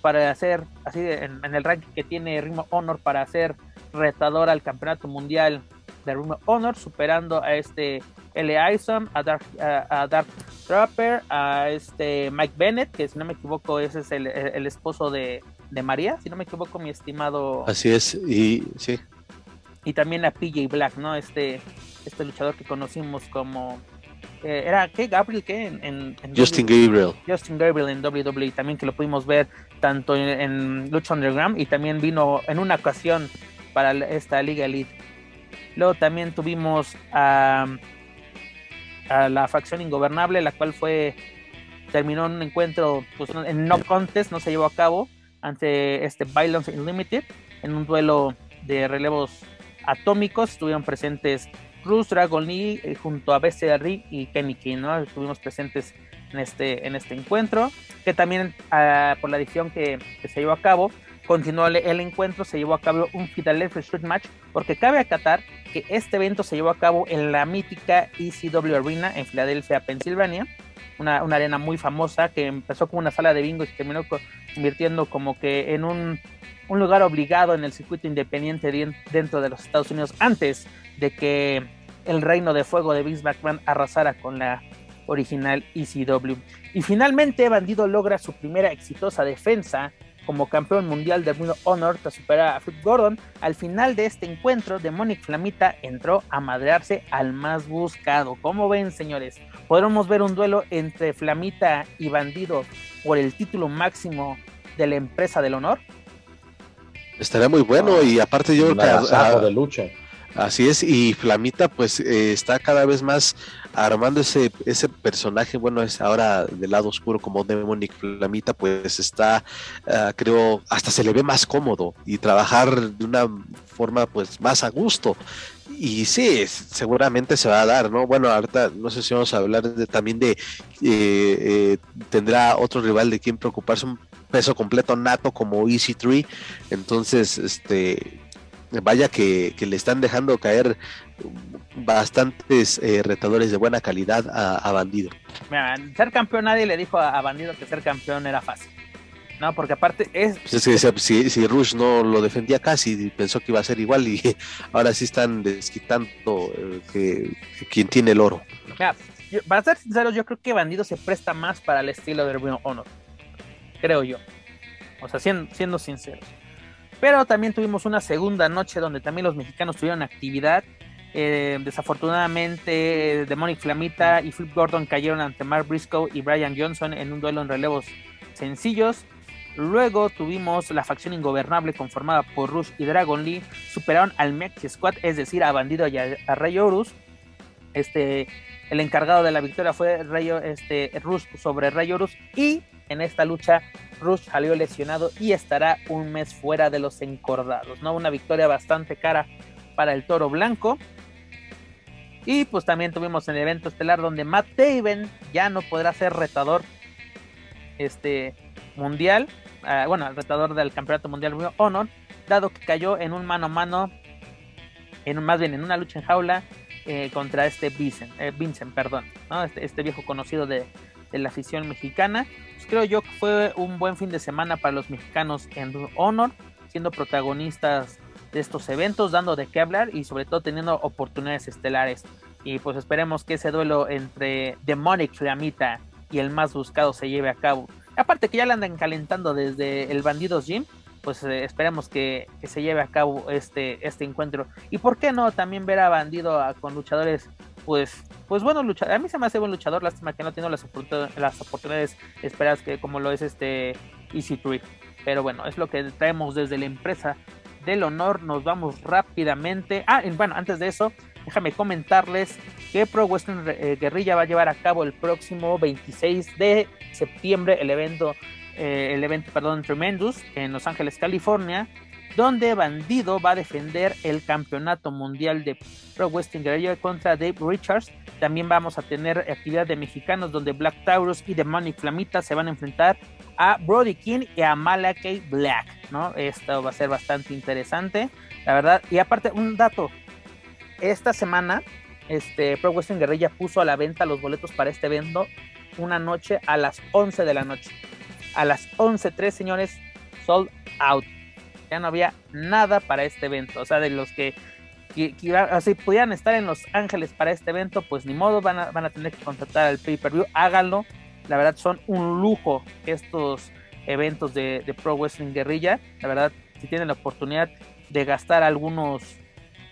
para hacer, así en, el ranking que tiene Ring Honor para hacer retador al campeonato mundial de Ring Honor, superando a este L. Isom, a Dark, a, Dark Trapper, a este Mike Bennett, que si no me equivoco, ese es el, esposo de, María, si no me equivoco, mi estimado. Así es, y sí. Y también a PJ Black, ¿no? Este, este luchador que conocimos como. Eh, ¿Era qué? ¿Gabriel qué? En, Justin Gabriel. Justin Gabriel en WWE, también que lo pudimos ver tanto en, en Lucha Underground y también vino en una ocasión para esta Liga Elite. Luego también tuvimos a a la facción ingobernable, la cual fue terminó en un encuentro pues, en no contest, no se llevó a cabo ante este Violence Unlimited en un duelo de relevos atómicos. Estuvieron presentes Cruz, Dragon Lee eh, junto a BCR y Kenny King, ¿no? Estuvimos presentes en este, en este encuentro, que también ah, por la edición que, se llevó a cabo, continuó el, encuentro, se llevó a cabo un Philadelphia Street Match, porque cabe acatar que este evento se llevó a cabo en la mítica ECW Arena en Filadelfia, Pensilvania, una, arena muy famosa que empezó como una sala de bingo y terminó convirtiendo como que en un, lugar obligado en el circuito independiente dentro de los Estados Unidos antes de que el reino de fuego de Vince McMahon arrasara con la original ECW. Y finalmente Bandido logra su primera exitosa defensa como campeón mundial de Ring Honor tras superar a Flip Gordon. Al final de este encuentro, Demonic Flamita entró a madrearse al más buscado. ¿Cómo ven, señores? ¿Podremos ver un duelo entre Flamita y Bandido por el título máximo de la empresa del honor? Estaría muy bueno y aparte yo creo que de lucha. Así es, y Flamita pues eh, está cada vez más armando ese, ese personaje, bueno, es ahora del lado oscuro como Demonic Flamita, pues está, ah, creo, hasta se le ve más cómodo y trabajar de una forma pues más a gusto. Y sí, seguramente se va a dar, ¿no? Bueno, ahorita no sé si vamos a hablar de, también de, eh, eh, tendrá otro rival de quien preocuparse, un peso completo nato como EC3, entonces, este, vaya que, le están dejando caer bastantes eh, retadores de buena calidad a, Bandido. ser campeón nadie le dijo a, Bandido que ser campeón era fácil. No, porque aparte es... Pues si, si, Rush no lo defendía casi, pensó que iba a ser igual y ahora sí están desquitando eh, que, quien tiene el oro. Mira, para ser sinceros, yo creo que Bandido se presta más para el estilo de Ring Honor. Creo yo. O sea, siendo, siendo sinceros. Pero también tuvimos una segunda noche donde también los mexicanos tuvieron actividad. Eh, desafortunadamente, Demonic Flamita y Flip Gordon cayeron ante Mark Briscoe y Brian Johnson en un duelo en relevos sencillos. Luego tuvimos la facción ingobernable conformada por Rush y Dragon Lee. Superaron al Mech Squad, es decir, a Bandido y a, Rey Horus. Este, el encargado de la victoria fue Rey, este, Rush sobre Rey Horus. Y en esta lucha Rush salió lesionado y estará un mes fuera de los encordados, ¿no? Una victoria bastante cara para el Toro Blanco. Y pues también tuvimos el evento estelar donde Matt Taven ya no podrá ser retador este mundial, ah, bueno, retador del Campeonato Mundial Honor, dado que cayó en un mano a mano, en más bien en una lucha en jaula eh, contra este Vincent, eh, Vincent perdón, este, este, viejo conocido de, de la afición mexicana creo yo que fue un buen fin de semana para los mexicanos en Honor, siendo protagonistas de estos eventos, dando de qué hablar y sobre todo teniendo oportunidades estelares. Y pues esperemos que ese duelo entre Demonic Flamita y el más buscado se lleve a cabo. Aparte que ya le andan calentando desde el Bandidos Gym, pues eh, esperemos que, se lleve a cabo este, este encuentro. Y por qué no también ver a Bandido con luchadores pues, pues bueno, luchador. A mí se me hace buen luchador, lástima que no tiene las, las oportunidades esperadas que como lo es este Easy Tree. Pero bueno, es lo que traemos desde la empresa del honor. Nos vamos rápidamente. Ah, bueno, antes de eso, déjame comentarles que Pro Western eh, Guerrilla va a llevar a cabo el próximo 26 de septiembre el evento, eh, el evento, perdón, Tremendous en Los Ángeles, California donde Bandido va a defender el campeonato mundial de Pro Wrestling Guerrilla contra Dave Richards. También vamos a tener actividad de mexicanos donde Black Taurus y Demonic Flamita se van a enfrentar a Brody King y a Malakai Black, ¿no? Esto va a ser bastante interesante, la verdad. Y aparte, un dato, esta semana este, Pro Wrestling Guerrilla puso a la venta los boletos para este evento una noche a las 11 de la noche. A las 11.03, señores, sold out ya no había nada para este evento. O sea, de los que, que, pudieran estar en Los Ángeles para este evento, pues ni modo, van a, van a tener que contratar al pay-per-view. Háganlo. La verdad, son un lujo estos eventos de, de Pro Wrestling Guerrilla. La verdad, si tienen la oportunidad de gastar algunos,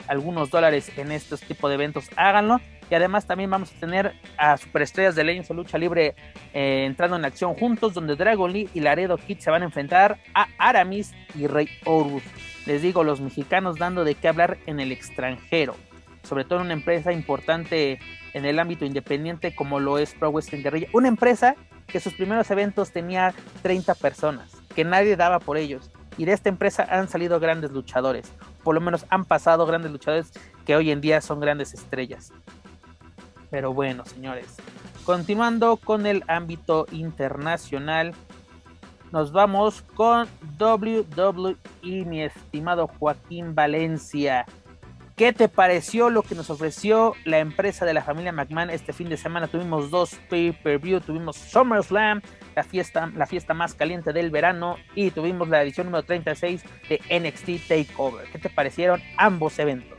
algunos dólares en estos tipos de eventos, háganlo. Y además también vamos a tener a superestrellas de Legends of Lucha Libre eh, entrando en acción juntos, donde Dragon Lee y Laredo Kid se van a enfrentar a Aramis y Rey Horus. Les digo, los mexicanos dando de qué hablar en el extranjero, sobre todo en una empresa importante en el ámbito independiente como lo es Pro Western Guerrilla. Una empresa que sus primeros eventos tenía 30 personas, que nadie daba por ellos. Y de esta empresa han salido grandes luchadores, por lo menos han pasado grandes luchadores que hoy en día son grandes estrellas. Pero bueno, señores, continuando con el ámbito internacional, nos vamos con WWE, mi estimado Joaquín Valencia. ¿Qué te pareció lo que nos ofreció la empresa de la familia McMahon este fin de semana? Tuvimos dos pay-per-view, tuvimos SummerSlam, la fiesta, la fiesta más caliente del verano, y tuvimos la edición número 36 de NXT Takeover. ¿Qué te parecieron ambos eventos?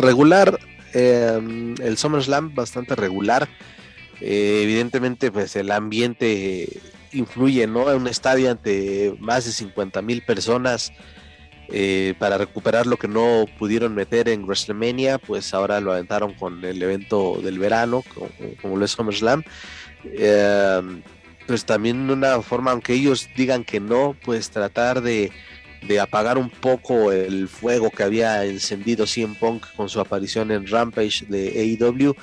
Regular, eh, el SummerSlam bastante regular. Eh, evidentemente, pues el ambiente influye, ¿no? En un estadio ante más de 50 mil personas eh, para recuperar lo que no pudieron meter en WrestleMania, pues ahora lo aventaron con el evento del verano, como, lo es SummerSlam. pues también una forma, aunque ellos digan que no, pues tratar de de apagar un poco el fuego que había encendido CM Punk con su aparición en Rampage de AEW,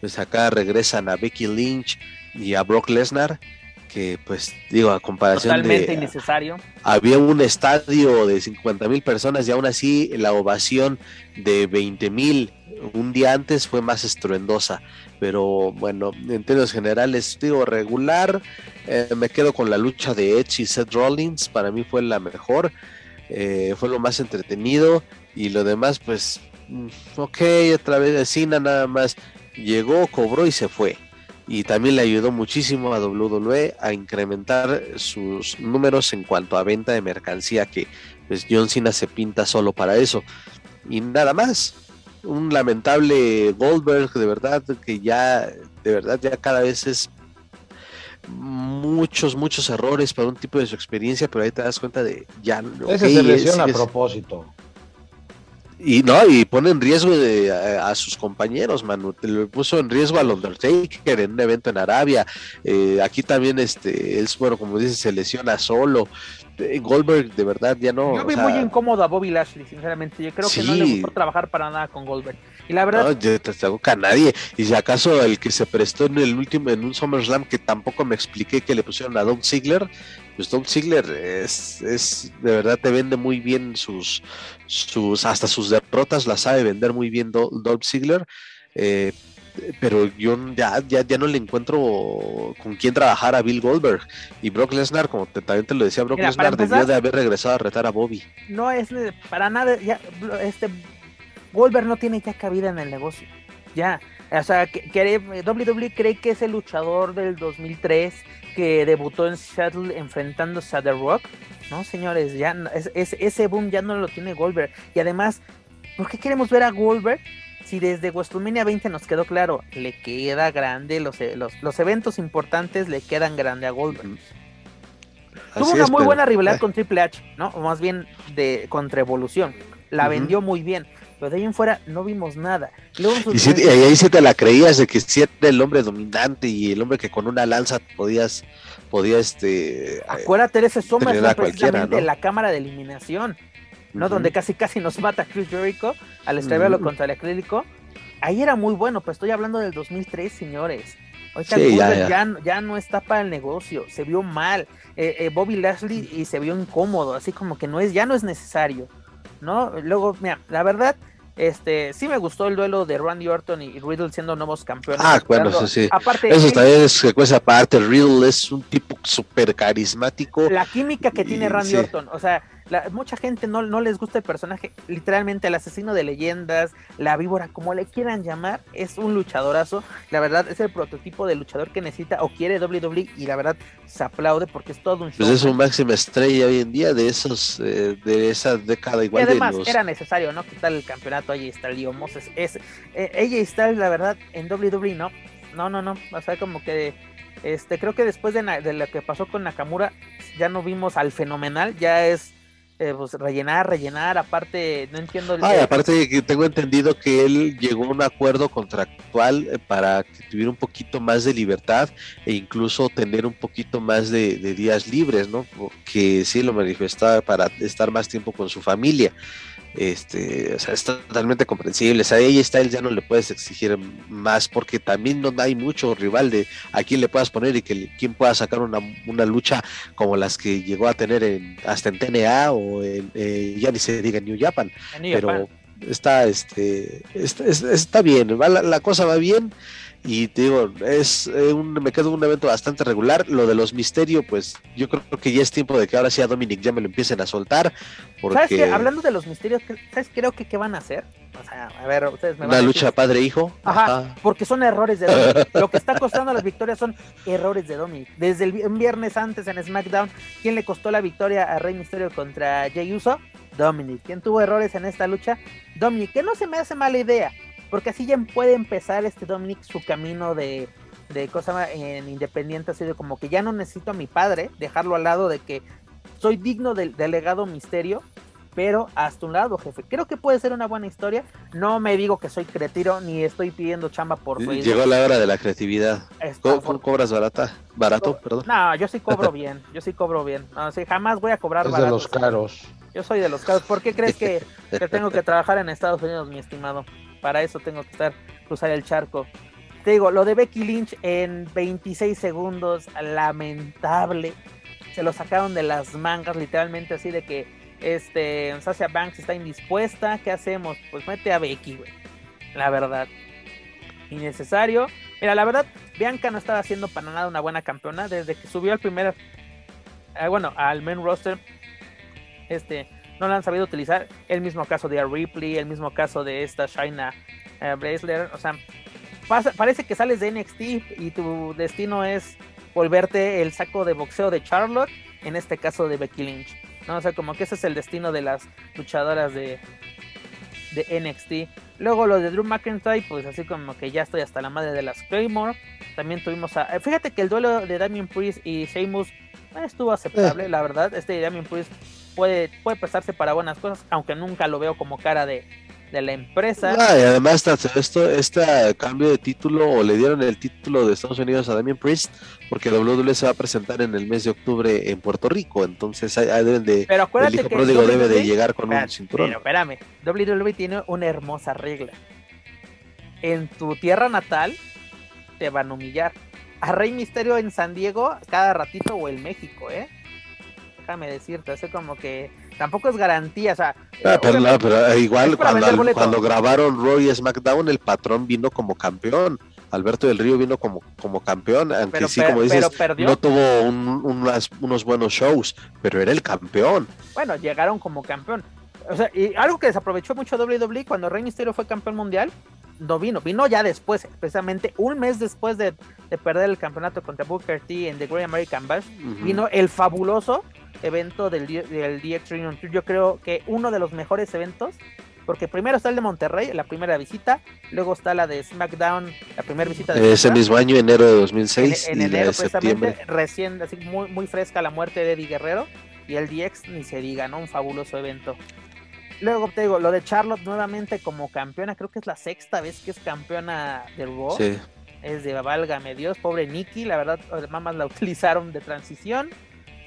pues acá regresan a Becky Lynch y a Brock Lesnar, que pues digo, a comparación Totalmente de... innecesario. Había un estadio de 50 mil personas y aún así la ovación de 20 mil un día antes fue más estruendosa. Pero bueno, en términos generales, digo, regular. Eh, me quedo con la lucha de Edge y Seth Rollins. Para mí fue la mejor. Eh, fue lo más entretenido. Y lo demás, pues, mm, ok, otra vez de Cena nada más. Llegó, cobró y se fue. Y también le ayudó muchísimo a WWE a incrementar sus números en cuanto a venta de mercancía, que pues John Cena se pinta solo para eso. Y nada más un lamentable Goldberg, de verdad, que ya, de verdad, ya cada vez es muchos, muchos errores para un tipo de su experiencia, pero ahí te das cuenta de ya no. Esa okay, lesión a propósito. Y no, y pone en riesgo de, a, a, sus compañeros, Manu. Lo puso en riesgo al Undertaker en un evento en Arabia. Eh, aquí también, este, es bueno, como dices, se lesiona solo. Goldberg de verdad ya no. Yo vi o sea, muy incómodo a Bobby Lashley, sinceramente. Yo creo que no le gustó trabajar para nada con Goldberg. Y la verdad. No, yo te tengo a nadie. Y si acaso el que se prestó en el último, en un SummerSlam que tampoco me expliqué que le pusieron a Don Ziggler, pues Don Ziggler es, es de verdad te vende muy bien sus, sus, hasta sus derrotas las sabe vender muy bien Don Ziggler. Eh, pero yo ya, ya, ya no le encuentro con quién trabajar a Bill Goldberg. Y Brock Lesnar, como te, también te lo decía, Brock Mira, Lesnar debió de haber regresado a retar a Bobby. No es para nada, ya, este Goldberg no tiene ya cabida en el negocio. Ya, o sea, que, que, WWE cree que es el luchador del 2003 que debutó en Seattle enfrentándose a The Rock. No, señores, ya es, es, ese boom ya no lo tiene Goldberg. Y además, ¿por qué queremos ver a Goldberg si desde WrestleMania 20 nos quedó claro, le queda grande, los, los, los eventos importantes le quedan grande a Goldberg. -huh. Tuvo una es, muy pero... buena rivalidad con Triple H, ¿no? O más bien de contra Evolución. La uh -huh. vendió muy bien. Pero de ahí en fuera no vimos nada. Luego y, si, y, ahí sí te la creías de que si era el hombre dominante y el hombre que con una lanza podías, podía este. Acuérdate de ese sombra precisamente ¿no? la cámara de eliminación. ¿no? Uh -huh. Donde casi casi nos mata Chris Jericho al estrellarlo uh -huh. contra el acrílico. Ahí era muy bueno, pero estoy hablando del 2003, señores. Ahorita sí, ya, ya. ya, ya, no está para el negocio, se vio mal. Eh, eh, Bobby Lashley y se vio incómodo, así como que no es, ya no es necesario, ¿no? Luego, mira, la verdad, este, sí me gustó el duelo de Randy Orton y Riddle siendo nuevos campeones. Ah, bueno, eso sí. Aparte, eso también es que cosa aparte. Riddle es un tipo súper carismático. La química que tiene Randy sí. Orton, o sea, la, mucha gente no, no, les gusta el personaje, literalmente el asesino de leyendas, la víbora, como le quieran llamar, es un luchadorazo. La verdad, es el prototipo de luchador que necesita o quiere WWE y la verdad se aplaude porque es todo un show. Pues es un máxima estrella hoy en día de esos, eh, de esa década igual. Y además, de los... era necesario, ¿no? Quitar el campeonato a Styles y Moses. Es, eh, AJ Styles, la verdad, en WWE, ¿no? No, no, no. O sea, como que. Este, creo que después de, de lo que pasó con Nakamura, ya no vimos al fenomenal, ya es eh, pues rellenar, rellenar, aparte, no entiendo. El... Ah, aparte que tengo entendido que él llegó a un acuerdo contractual eh, para que tuviera un poquito más de libertad e incluso tener un poquito más de, de días libres, ¿no? Que sí lo manifestaba para estar más tiempo con su familia. Este, o sea, es totalmente comprensible. O sea, a ella Styles ya no le puedes exigir más porque también no hay mucho rival de a quién le puedas poner y que quien pueda sacar una, una, lucha como las que llegó a tener en, hasta en TNA o en, eh, ya ni se diga en New Japan. En New pero Japan. está, este, está, está bien, va, la, la cosa va bien y te digo, es eh, un, me quedo un evento bastante regular. Lo de los misterios, pues yo creo que ya es tiempo de que ahora sí a Dominic ya me lo empiecen a soltar. Porque... ¿Sabes qué? Hablando de los misterios, ¿sabes creo que qué van a hacer? O sea, a ver, ustedes me van Una lucha padre-hijo. Ajá, Ajá, porque son errores de Dominic. lo que está costando las victorias son errores de Dominic. Desde el viernes antes en SmackDown, ¿quién le costó la victoria a Rey Misterio contra Jey Uso? Dominic. ¿Quién tuvo errores en esta lucha? Dominic, que no se me hace mala idea porque así ya puede empezar este Dominic su camino de, de cosa en independiente, así de como que ya no necesito a mi padre, dejarlo al lado de que soy digno del, del legado misterio, pero hasta un lado, jefe. Creo que puede ser una buena historia. No me digo que soy cretiro ni estoy pidiendo chamba por Facebook. Llegó la hora de la creatividad. ¿Cómo, por... cobras barata? Barato, Co perdón. No, yo sí cobro bien. Yo sí cobro bien. No, sí, jamás voy a cobrar es barato. de los caros. Yo soy de los casos. ¿Por qué crees que, que tengo que trabajar en Estados Unidos, mi estimado? Para eso tengo que estar, cruzar el charco. Te digo, lo de Becky Lynch en 26 segundos, lamentable. Se lo sacaron de las mangas, literalmente así de que este Sasha Banks está indispuesta. ¿Qué hacemos? Pues mete a Becky, güey. La verdad. Innecesario. Mira, la verdad, Bianca no estaba haciendo para nada una buena campeona. Desde que subió al primer. eh, bueno, al main roster. Este. No la han sabido utilizar. El mismo caso de Ripley. El mismo caso de esta Shaina eh. O sea, pasa- parece que sales de NXT y tu destino es volverte el saco de boxeo de Charlotte. En este caso de Becky Lynch. ¿no? O sea, como que ese es el destino de las luchadoras de, de NXT. Luego lo de Drew McIntyre, pues así como que ya estoy hasta la madre de las Claymore. También tuvimos a. eh, Fíjate que el duelo de Damien Priest y Sheamus eh, estuvo aceptable, la verdad. Este Damien Priest puede, puede prestarse para buenas cosas, aunque nunca lo veo como cara de, de la empresa. Ah, y además esto, este cambio de título o le dieron el título de Estados Unidos a Damien Priest porque WWE se va a presentar en el mes de octubre en Puerto Rico, entonces ahí deben de Pero el hijo que pródigo debe de WWE llegar con un Espérate, cinturón. Pero espérame, WWE tiene una hermosa regla. En tu tierra natal te van a humillar. A Rey Misterio en San Diego cada ratito o en México, ¿eh? Déjame decirte, así como que tampoco es garantía, o sea, Ah, pero, no, pero eh, igual cuando, cuando grabaron Roy SmackDown, el patrón vino como campeón. Alberto del Río vino como, como campeón, aunque pero, sí, como dices, no tuvo un- unas- unos buenos shows, pero era el campeón. Bueno, llegaron como campeón. O sea, y algo que desaprovechó mucho WWE cuando Rey Mysterio fue campeón mundial, no vino, vino ya después, precisamente un mes después de, de perder el campeonato contra Booker T en The Great American Bash, vino el fabuloso evento del, del DX Reunion Tour. Yo creo que uno de los mejores eventos, porque primero está el de Monterrey, la primera visita, luego está la de SmackDown, la primera visita de Ese mismo año, enero de en, 2006 en y la enero de septiembre. recién, así muy, muy fresca la muerte de Eddie Guerrero y el DX ni se diga, ¿no? Un fabuloso evento. Luego te digo, lo de Charlotte nuevamente como campeona, creo que es la sexta vez que es campeona de Raw. Sí. Es de válgame Dios, pobre Nikki, la verdad, mamás la utilizaron de transición.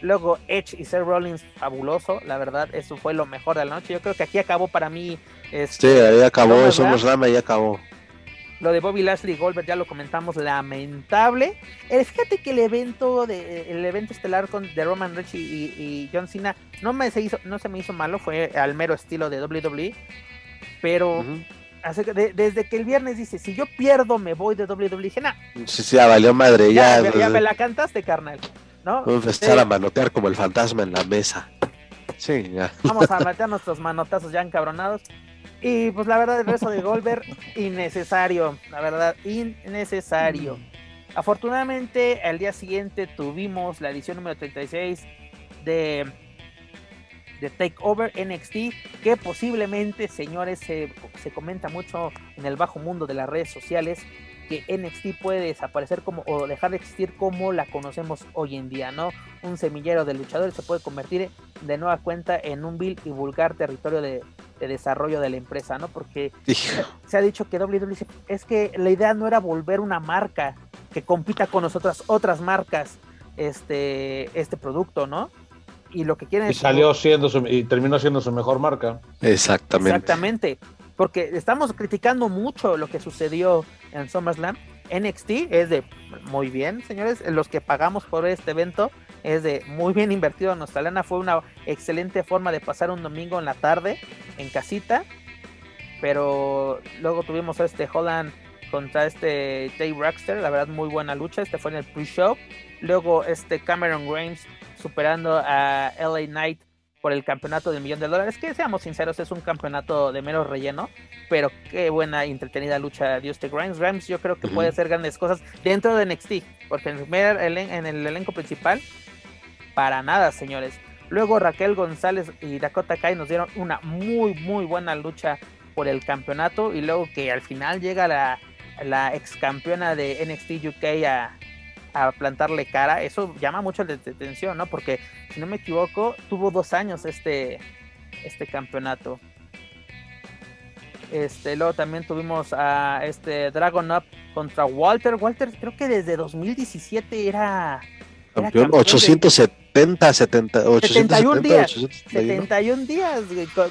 Luego Edge y Seth Rollins, fabuloso, la verdad, eso fue lo mejor de la noche. Yo creo que aquí acabó para mí. este, Sí, ahí acabó, somos. Rama y acabó. Lo de Bobby Lashley y Goldberg ya lo comentamos, lamentable. Eh, fíjate que el evento de el evento estelar con de Roman Reigns y, y John Cena no me se hizo, no se me hizo malo, fue al mero estilo de WWE, pero hace de- desde que el viernes dice si yo pierdo me voy de WWE, dije, nah, Sí, sí, ya valió madre, ya, ya, ya me la cantaste, carnal, ¿no? Vamos a empezar Sí. a manotear como el fantasma en la mesa. Sí, ya. Vamos a meter nuestros manotazos ya encabronados. Y pues la verdad, el resto de Goldberg, innecesario. La verdad, innecesario. Afortunadamente, al día siguiente tuvimos la edición número 36 de, de Takeover NXT, que posiblemente, señores, se, se comenta mucho en el bajo mundo de las redes sociales que NXT puede desaparecer como o dejar de existir como la conocemos hoy en día, ¿no? Un semillero de luchadores se puede convertir de nueva cuenta en un vil y vulgar territorio de, de desarrollo de la empresa, ¿no? Porque se ha dicho que WWE es que la idea no era volver una marca que compita con nosotras otras marcas este este producto, ¿no? Y lo que quieren Y es salió siendo su, y terminó siendo su mejor marca. Exactamente. Exactamente. Porque estamos criticando mucho lo que sucedió en SummerSlam. NXT es de muy bien, señores. Los que pagamos por este evento es de muy bien invertido nuestra lana. Fue una excelente forma de pasar un domingo en la tarde en casita. Pero luego tuvimos este Holland contra este Jay Braxter. La verdad, muy buena lucha. Este fue en el pre-show. Luego este Cameron Grimes superando a LA Knight por el campeonato del millón de dólares, que seamos sinceros, es un campeonato de mero relleno, pero qué buena y entretenida lucha dio este Grimes. Grimes yo creo que puede hacer grandes cosas dentro de NXT, porque en el, primer elen- en el elenco principal, para nada, señores. Luego Raquel González y Dakota Kai nos dieron una muy, muy buena lucha por el campeonato, y luego que al final llega la, la ex campeona de NXT UK a, a plantarle cara, eso llama mucho la atención, ¿no? Porque si no me equivoco, tuvo dos años este, este campeonato. Este, luego también tuvimos a este Dragon Up contra Walter. Walter creo que desde 2017 era, era Campeón campeón de- 870 70, 70, 71 días. 71 días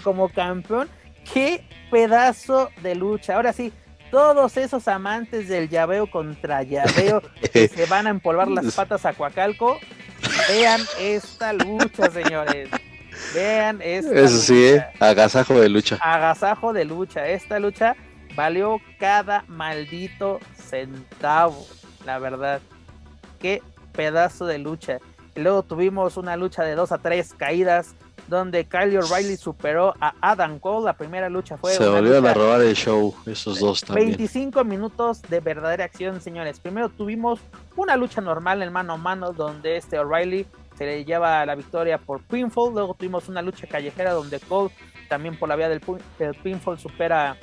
como campeón. Qué pedazo de lucha. Ahora sí, todos esos amantes del llaveo contra llaveo que se van a empolvar las patas a Coacalco, vean esta lucha, señores. Vean esta Eso sí, ¿eh? agasajo de lucha. Agasajo de lucha. Esta lucha valió cada maldito centavo, la verdad. Qué pedazo de lucha. Y luego tuvimos una lucha de dos a tres caídas donde Kyle O'Reilly superó a Adam Cole. La primera lucha fue. Se volvieron a robar el show, esos dos también. 25 minutos de verdadera acción, señores. Primero tuvimos una lucha normal en mano a mano, donde este O'Reilly se le lleva la victoria por pinfall. Luego tuvimos una lucha callejera donde Cole, también por la vía del, del pinfall, supera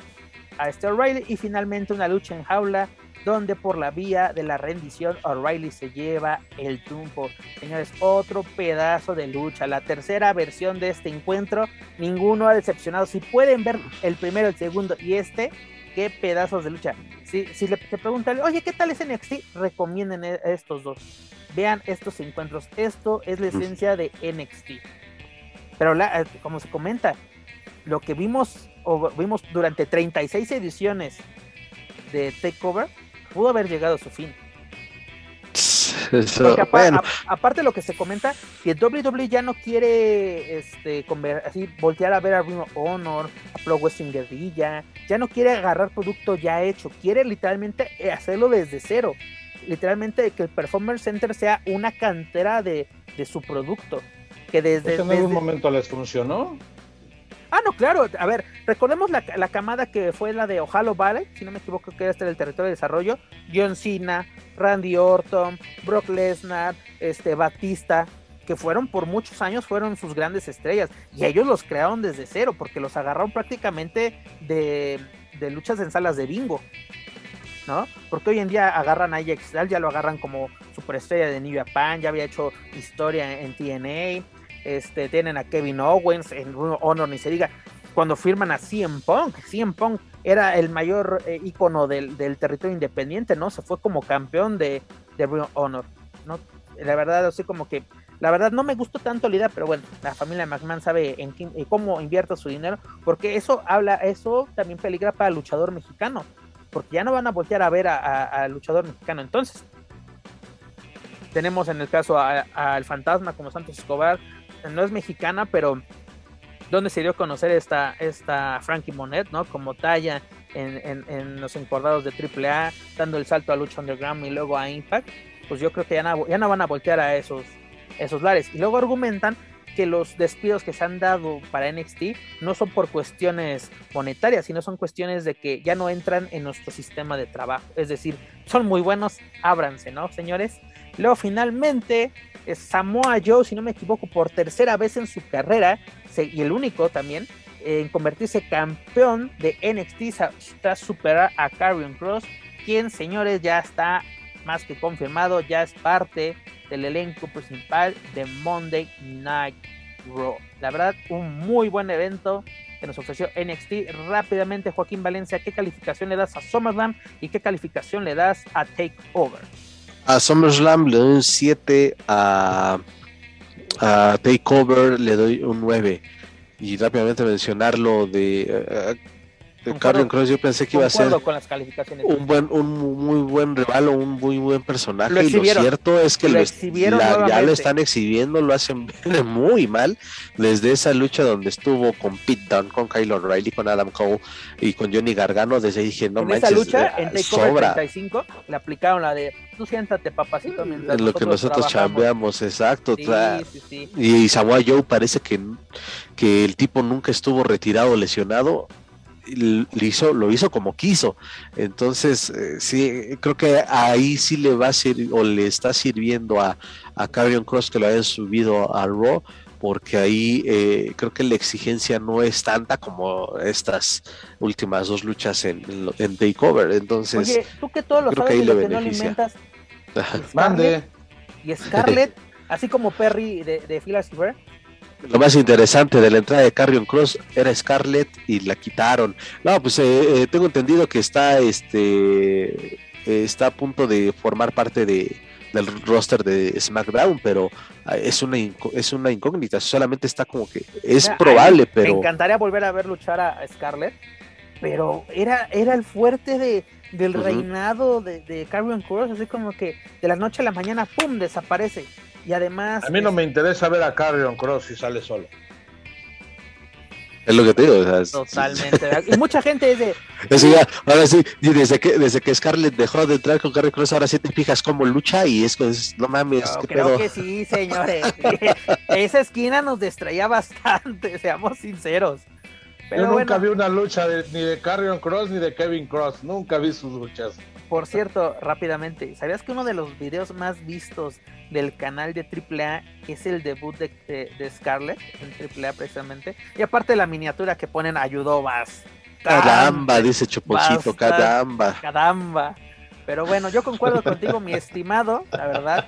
a este O'Reilly. Y finalmente una lucha en jaula donde por la vía de la rendición O'Reilly se lleva el triunfo. Señores, otro pedazo de lucha, la tercera versión de este encuentro, ninguno ha decepcionado. Si pueden ver el primero, el segundo y este, qué pedazos de lucha. Si, si le te preguntan, oye, ¿qué tal es NXT? Recomienden e, estos dos. Vean estos encuentros. Esto es la esencia de NXT. Pero eh, como se comenta, lo que vimos o vimos durante 36 ediciones de Takeover pudo haber llegado a su fin. Eso, aparte de lo que se comenta, que WWE ya no quiere este, así, voltear a ver a Ring Honor, a Pro Wrestling Guerrilla, ya no quiere agarrar producto ya hecho, quiere literalmente eh, hacerlo desde cero. Literalmente que el Performance Center sea una cantera de, su producto. Que desde, en algún momento les funcionó. Ah, no, claro. A ver, recordemos la, camada que fue la de Ohio Valley, si no me equivoco, que era este del territorio de desarrollo. John Cena, Randy Orton, Brock Lesnar, este, Batista, que fueron por muchos años, fueron sus grandes estrellas. Y ellos los crearon desde cero, porque los agarraron prácticamente de, luchas en salas de bingo. ¿no? Porque hoy en día agarran a Ajax, ya lo agarran como superestrella de New Japan, ya había hecho historia en TNA, este, tienen a Kevin Owens, en Honor ni se diga, cuando firman a CM Punk, CM Punk era el mayor eh, ícono del, territorio independiente, ¿no? Se fue como campeón de, de Honor, ¿no? La verdad, así como que, la verdad no me gustó tanto la idea, pero bueno, la familia McMahon sabe en, cómo invierte su dinero, porque eso habla, eso también peligra para el luchador mexicano, porque ya no van a voltear a ver al luchador mexicano. Entonces, tenemos en el caso al fantasma como Santos Escobar, no es mexicana, pero donde se dio a conocer esta, esta Frankie Monet, ¿no? Como talla en, los encordados de AAA, dando el salto a Lucha Underground y luego a Impact, pues yo creo que ya no, ya no van a voltear a esos, esos lares. Y luego argumentan que los despidos que se han dado para NXT no son por cuestiones monetarias, sino son cuestiones de que ya no entran en nuestro sistema de trabajo. Es decir, son muy buenos, ábranse, ¿no, señores? Luego finalmente Samoa Joe, si no me equivoco, por tercera vez en su carrera, y el único también, en convertirse campeón de NXT tras superar a Karrion Cross, quien, señores, ya está más que confirmado, ya es parte del elenco principal de Monday Night Raw. La verdad, un muy buen evento que nos ofreció NXT. Rápidamente, Joaquín Valencia, ¿qué calificación le das a SummerSlam y qué calificación le das a Takeover? A SummerSlam le doy un 7, a, a Takeover le doy un 9. Y rápidamente mencionarlo de eh, Carrion Cross yo pensé que iba a ser un buen, un muy buen rival o un muy buen personaje. y lo cierto es que lo, ya lo están exhibiendo, lo hacen muy mal. Desde esa lucha donde estuvo con Pete Dunne, con Kyle O'Reilly, con Adam Cole y con Johnny Gargano, desde ahí dije, no en manches, esa lucha, en Takeover 35, le aplicaron la de tú siéntate, papacito. Mientras lo que nosotros chambeamos, exacto. y Samoa Joe parece que, que el tipo nunca estuvo retirado, lesionado lo hizo, lo hizo como quiso. Entonces, eh, sí, creo que ahí sí le va a servir o le está sirviendo a, a Carrion Cross que lo hayan subido al Raw, porque ahí eh, creo que la exigencia no es tanta como estas últimas dos luchas en, en, Takeover. Entonces, Oye, tú que todo lo sabes que no le. Mande. Y Scarlett, así como Perry de, de Phyllis lo más interesante de la entrada de Carrion Cross era Scarlett y la quitaron. No, pues eh, eh, tengo entendido que está este eh, está a punto de formar parte de, del roster de SmackDown, pero ah, es una, es una incógnita, solamente está como que es probable, pero... Me encantaría volver a ver luchar a Scarlett, pero era, era el fuerte de, del reinado de, de Carrion Cross, así como que de la noche a la mañana, ¡pum!, desaparece. Y además... A mí no me interesa ver a Carrion Cross si sale solo. Es lo que te digo. Totalmente. y mucha gente es de. ahora sí, desde que, desde que Scarlett dejó de entrar con Carrion Cross, ahora sí te fijas cómo lucha y es, pues, no mames. creo que sí, señores. Esa esquina nos distraía bastante, seamos sinceros. Yo nunca vi una lucha ni de Carrion Cross ni de Kevin Cross. Nunca vi sus luchas. Por cierto, rápidamente, ¿sabías que uno de los videos más vistos del canal de AAA es el debut de, de, Scarlett en AAA precisamente? Y aparte la miniatura que ponen ayudó bastante. Caramba, dice Chopochito, caramba. Caramba. Pero bueno, yo concuerdo contigo, mi estimado, la verdad.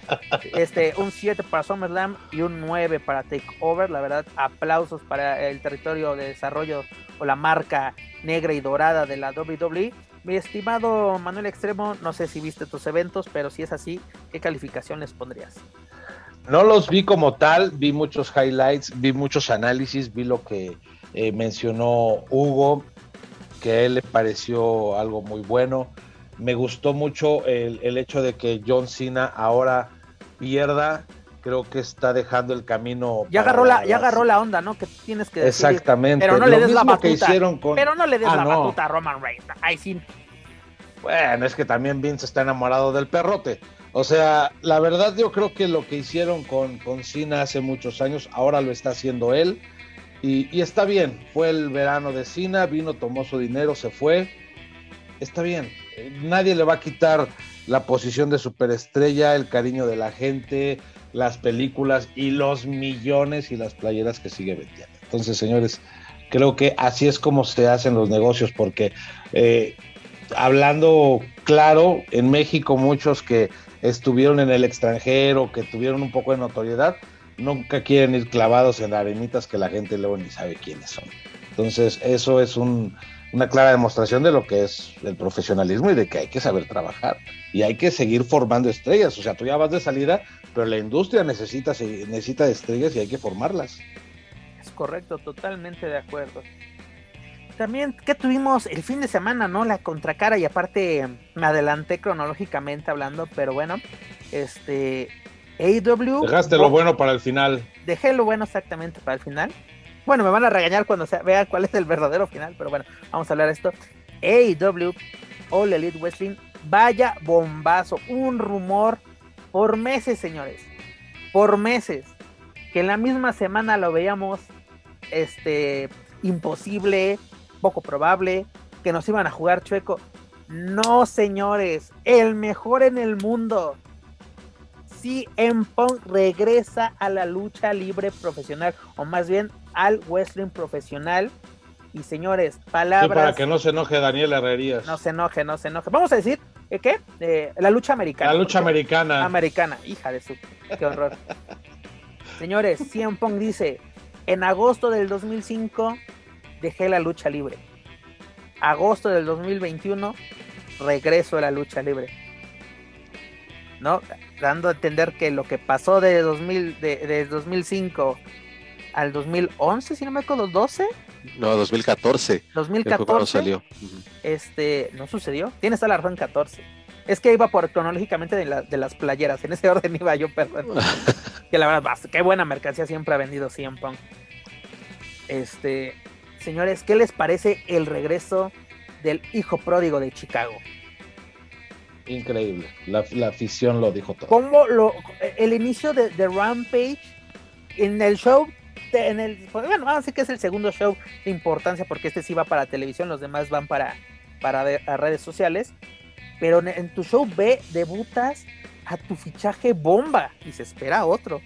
Este, un 7 para SummerSlam y un 9 para Takeover. La verdad, aplausos para el territorio de desarrollo o la marca negra y dorada de la WWE. Mi estimado Manuel Extremo, no sé si viste tus eventos, pero si es así, ¿qué calificación les pondrías? No los vi como tal, vi muchos highlights, vi muchos análisis, vi lo que eh, mencionó Hugo, que a él le pareció algo muy bueno me gustó mucho el, hecho de que John Cena ahora pierda. Creo que está dejando el camino. Ya agarró la, ya agarró la onda, ¿no? Que tienes que decir. Exactamente. Pero no le des la batuta. Pero no le des la batuta a Roman Reigns. Ay, sí. Bueno, es que también Vince está enamorado del perrote. O sea, la verdad yo creo que lo que hicieron con, con Cena hace muchos años, ahora lo está haciendo él. Y, y está bien, fue el verano de Cena, vino, tomó su dinero, se fue. Está bien, nadie le va a quitar la posición de superestrella, el cariño de la gente, las películas y los millones y las playeras que sigue vendiendo. Entonces, señores, creo que así es como se hacen los negocios, porque eh, hablando claro, en México muchos que estuvieron en el extranjero, que tuvieron un poco de notoriedad, nunca quieren ir clavados en arenitas que la gente luego ni sabe quiénes son. Entonces, eso es un, una clara demostración de lo que es el profesionalismo y de que hay que saber trabajar y hay que seguir formando estrellas. O sea, tú ya vas de salida, pero la industria necesita, necesita estrellas y hay que formarlas. Es correcto, totalmente de acuerdo. También, ¿qué tuvimos el fin de semana, no? La contracara y aparte me adelanté cronológicamente hablando, pero bueno, este AW. Dejaste lo bueno para el final. Dejé lo bueno exactamente para el final. Bueno, me van a regañar cuando se vea cuál es el verdadero final, pero bueno, vamos a hablar de esto. AEW All Elite Wrestling, vaya bombazo, un rumor por meses, señores, por meses, que en la misma semana lo veíamos, este, imposible, poco probable, que nos iban a jugar chueco. No, señores, el mejor en el mundo. CM Punk regresa a la lucha libre profesional, o más bien al wrestling profesional. Y señores, palabras. para que no se enoje Daniel Herrerías. No se enoje, no se enoje. Vamos a decir, ¿eh, ¿qué? Eh, la lucha americana. La lucha americana. Americana, hija de su. Qué horror. señores, CM Punk dice: En agosto del 2005 dejé la lucha libre. Agosto del 2021 regreso a la lucha libre. ¿No? Dando a entender que lo que pasó de, 2000, de, de 2005 al 2011, si no me acuerdo, 12. No, 2014. 2014. salió. Este, no sucedió. Tienes toda la razón, 14. Es que iba por cronológicamente de, de las playeras. En ese orden iba yo, perdón. que la verdad, qué buena mercancía siempre ha vendido CM Punk. Este, señores, ¿qué les parece el regreso del hijo pródigo de Chicago? Increíble. La, afición lo dijo todo. ¿Cómo lo, el inicio de, de Rampage en el show en el, pues, bueno, vamos a decir que es el segundo show de importancia porque este sí va para televisión, los demás van para, para redes sociales. Pero en, tu show B debutas a tu fichaje bomba y se espera otro.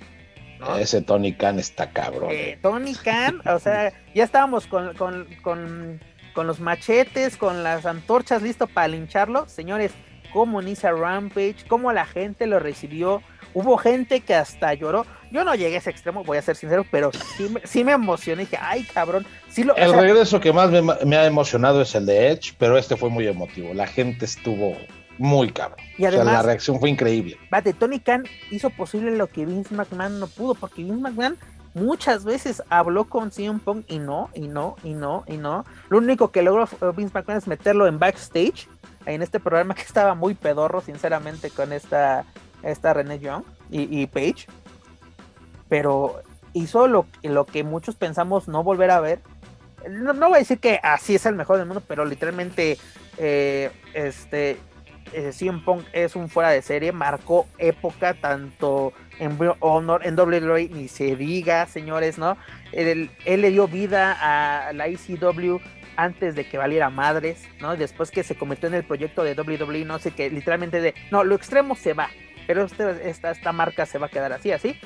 Ese Tony Khan está cabrón. Eh, Tony Khan, o sea, ya estábamos con, con, con, con, los machetes, con las antorchas listo para lincharlo. Señores, cómo inicia Rampage, cómo la gente lo recibió. Hubo gente que hasta lloró. Yo no llegué a ese extremo, voy a ser sincero, pero sí me, sí me emocioné. Dije, ay, cabrón. Sí lo, el regreso que más me, ha emocionado es el de Edge, pero este fue muy emotivo. La gente estuvo muy cabrón. Y además, o sea, la reacción fue increíble. Vate, Tony Khan hizo posible lo que Vince McMahon no pudo, porque Vince McMahon muchas veces habló con CM Punk y no, y no, y no, y no. Lo único que logró Vince McMahon es meterlo en backstage, en este programa que estaba muy pedorro, sinceramente, con esta, esta René Young y, y Paige. Pero hizo lo, lo que muchos pensamos no volver a ver. No, no voy a decir que así es el mejor del mundo, pero literalmente eh, este eh, CM Punk es un fuera de serie, marcó época tanto en Honor, en WWE, ni se diga, señores, ¿no? Él, le dio vida a la ECW antes de que valiera madres, ¿no? Después que se convirtió en el proyecto de WWE, no sé, que literalmente de, no, lo extremo se va, pero este, esta, esta marca se va a quedar así, así.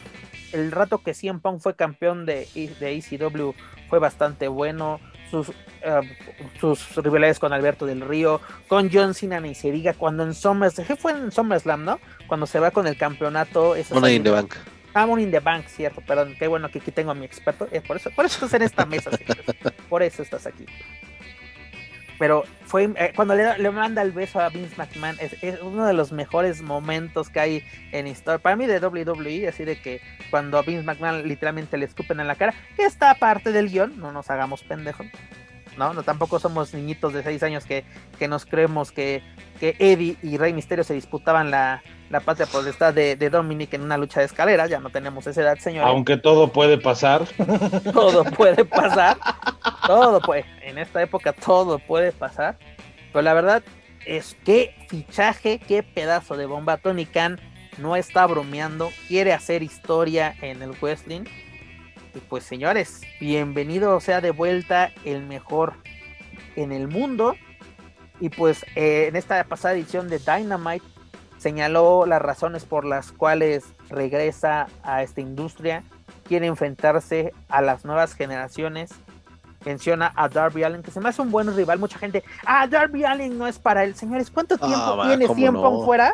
El rato que CM Punk fue campeón de, de ECW fue bastante bueno, sus, uh, sus rivalidades con Alberto del Río, con John Cena ni se diga, cuando en SummerSlam, fue en SummerSlam, ¿no? Cuando se va con el campeonato. Money in the Bank. Ah, Money in the Bank, cierto, perdón, qué bueno que aquí tengo a mi experto, eh, por eso, por eso estás en esta mesa, señores. por eso estás aquí. Pero fue eh, cuando le, le, manda el beso a Vince McMahon, es, es, uno de los mejores momentos que hay en historia. Para mí de WWE, así de que cuando a Vince McMahon literalmente le escupen en la cara, que está parte del guion, no nos hagamos pendejos. No, no tampoco somos niñitos de 6 años que, que nos creemos que, que, Eddie y Rey Misterio se disputaban la, la patria potestad de, de Dominic en una lucha de escaleras, ya no tenemos esa edad, señor. Aunque todo puede pasar. todo puede pasar. todo puede. En esta época todo puede pasar. Pero la verdad es que fichaje, qué pedazo de bomba. Tony Khan no está bromeando, quiere hacer historia en el wrestling. Y pues señores, bienvenido sea de vuelta el mejor en el mundo. Y pues eh, en esta pasada edición de Dynamite señaló las razones por las cuales regresa a esta industria, quiere enfrentarse a las nuevas generaciones. Menciona a Darby Allen, que se me hace un buen rival. Mucha gente, ah, Darby Allen no es para él. Señores, ¿cuánto tiempo Ah, va, tiene ¿cómo tiempo no? fuera?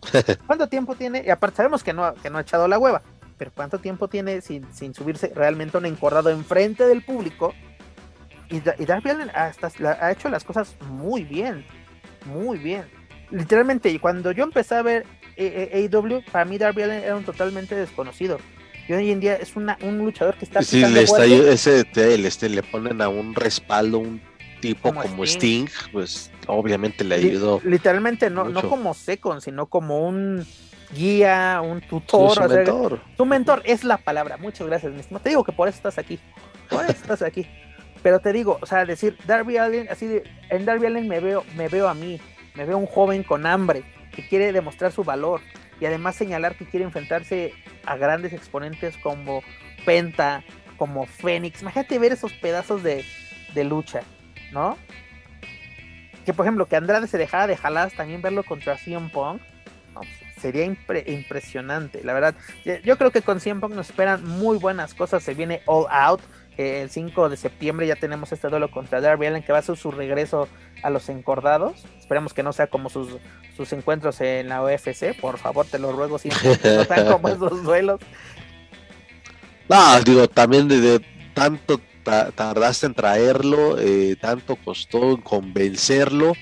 ¿Cuánto tiempo tiene? Y aparte sabemos que no, que no ha echado la hueva, pero ¿cuánto tiempo tiene sin, sin subirse realmente un encordado enfrente del público? Y, y Darby Allen hasta la- ha hecho las cosas muy bien, muy bien. Literalmente, cuando yo empecé a ver eh, eh, AEW, para mí Darby Allen era un totalmente desconocido. Y hoy en día es una, un luchador que está Sí, le, está, ese, te- le, este, le ponen a un respaldo, un tipo Como como, Sting. Sting. pues obviamente le Li- ayudó. literalmente no, no como second, sino como un guía, un tutor. su o sea, mentor. Tu mentor es la palabra. Muchas gracias, mi estimado. Te digo que por eso estás aquí. Por eso estás aquí. Pero te digo, o sea, decir Darby Allen, así de, en Darby Allen me veo, me veo a mí, me veo un joven con hambre que quiere demostrar su valor y además señalar que quiere enfrentarse a grandes exponentes como Penta, como Fénix. Imagínate ver esos pedazos de, de lucha, ¿no? Que por ejemplo, que Andrade se dejara de jalar, también verlo contra CM Punk, no, sería impre- impresionante, la verdad. Yo- creo que con CM Punk nos esperan muy buenas cosas. Se viene All Out. el 5 de septiembre ya tenemos este duelo contra Darby Allen que va a ser su regreso a los encordados. Esperemos que no sea como sus, sus encuentros en la UFC. Por favor, te lo ruego. Que no como esos duelos. Digo, también de, de tanto ta- tardaste en traerlo, eh, tanto costó en convencerlo,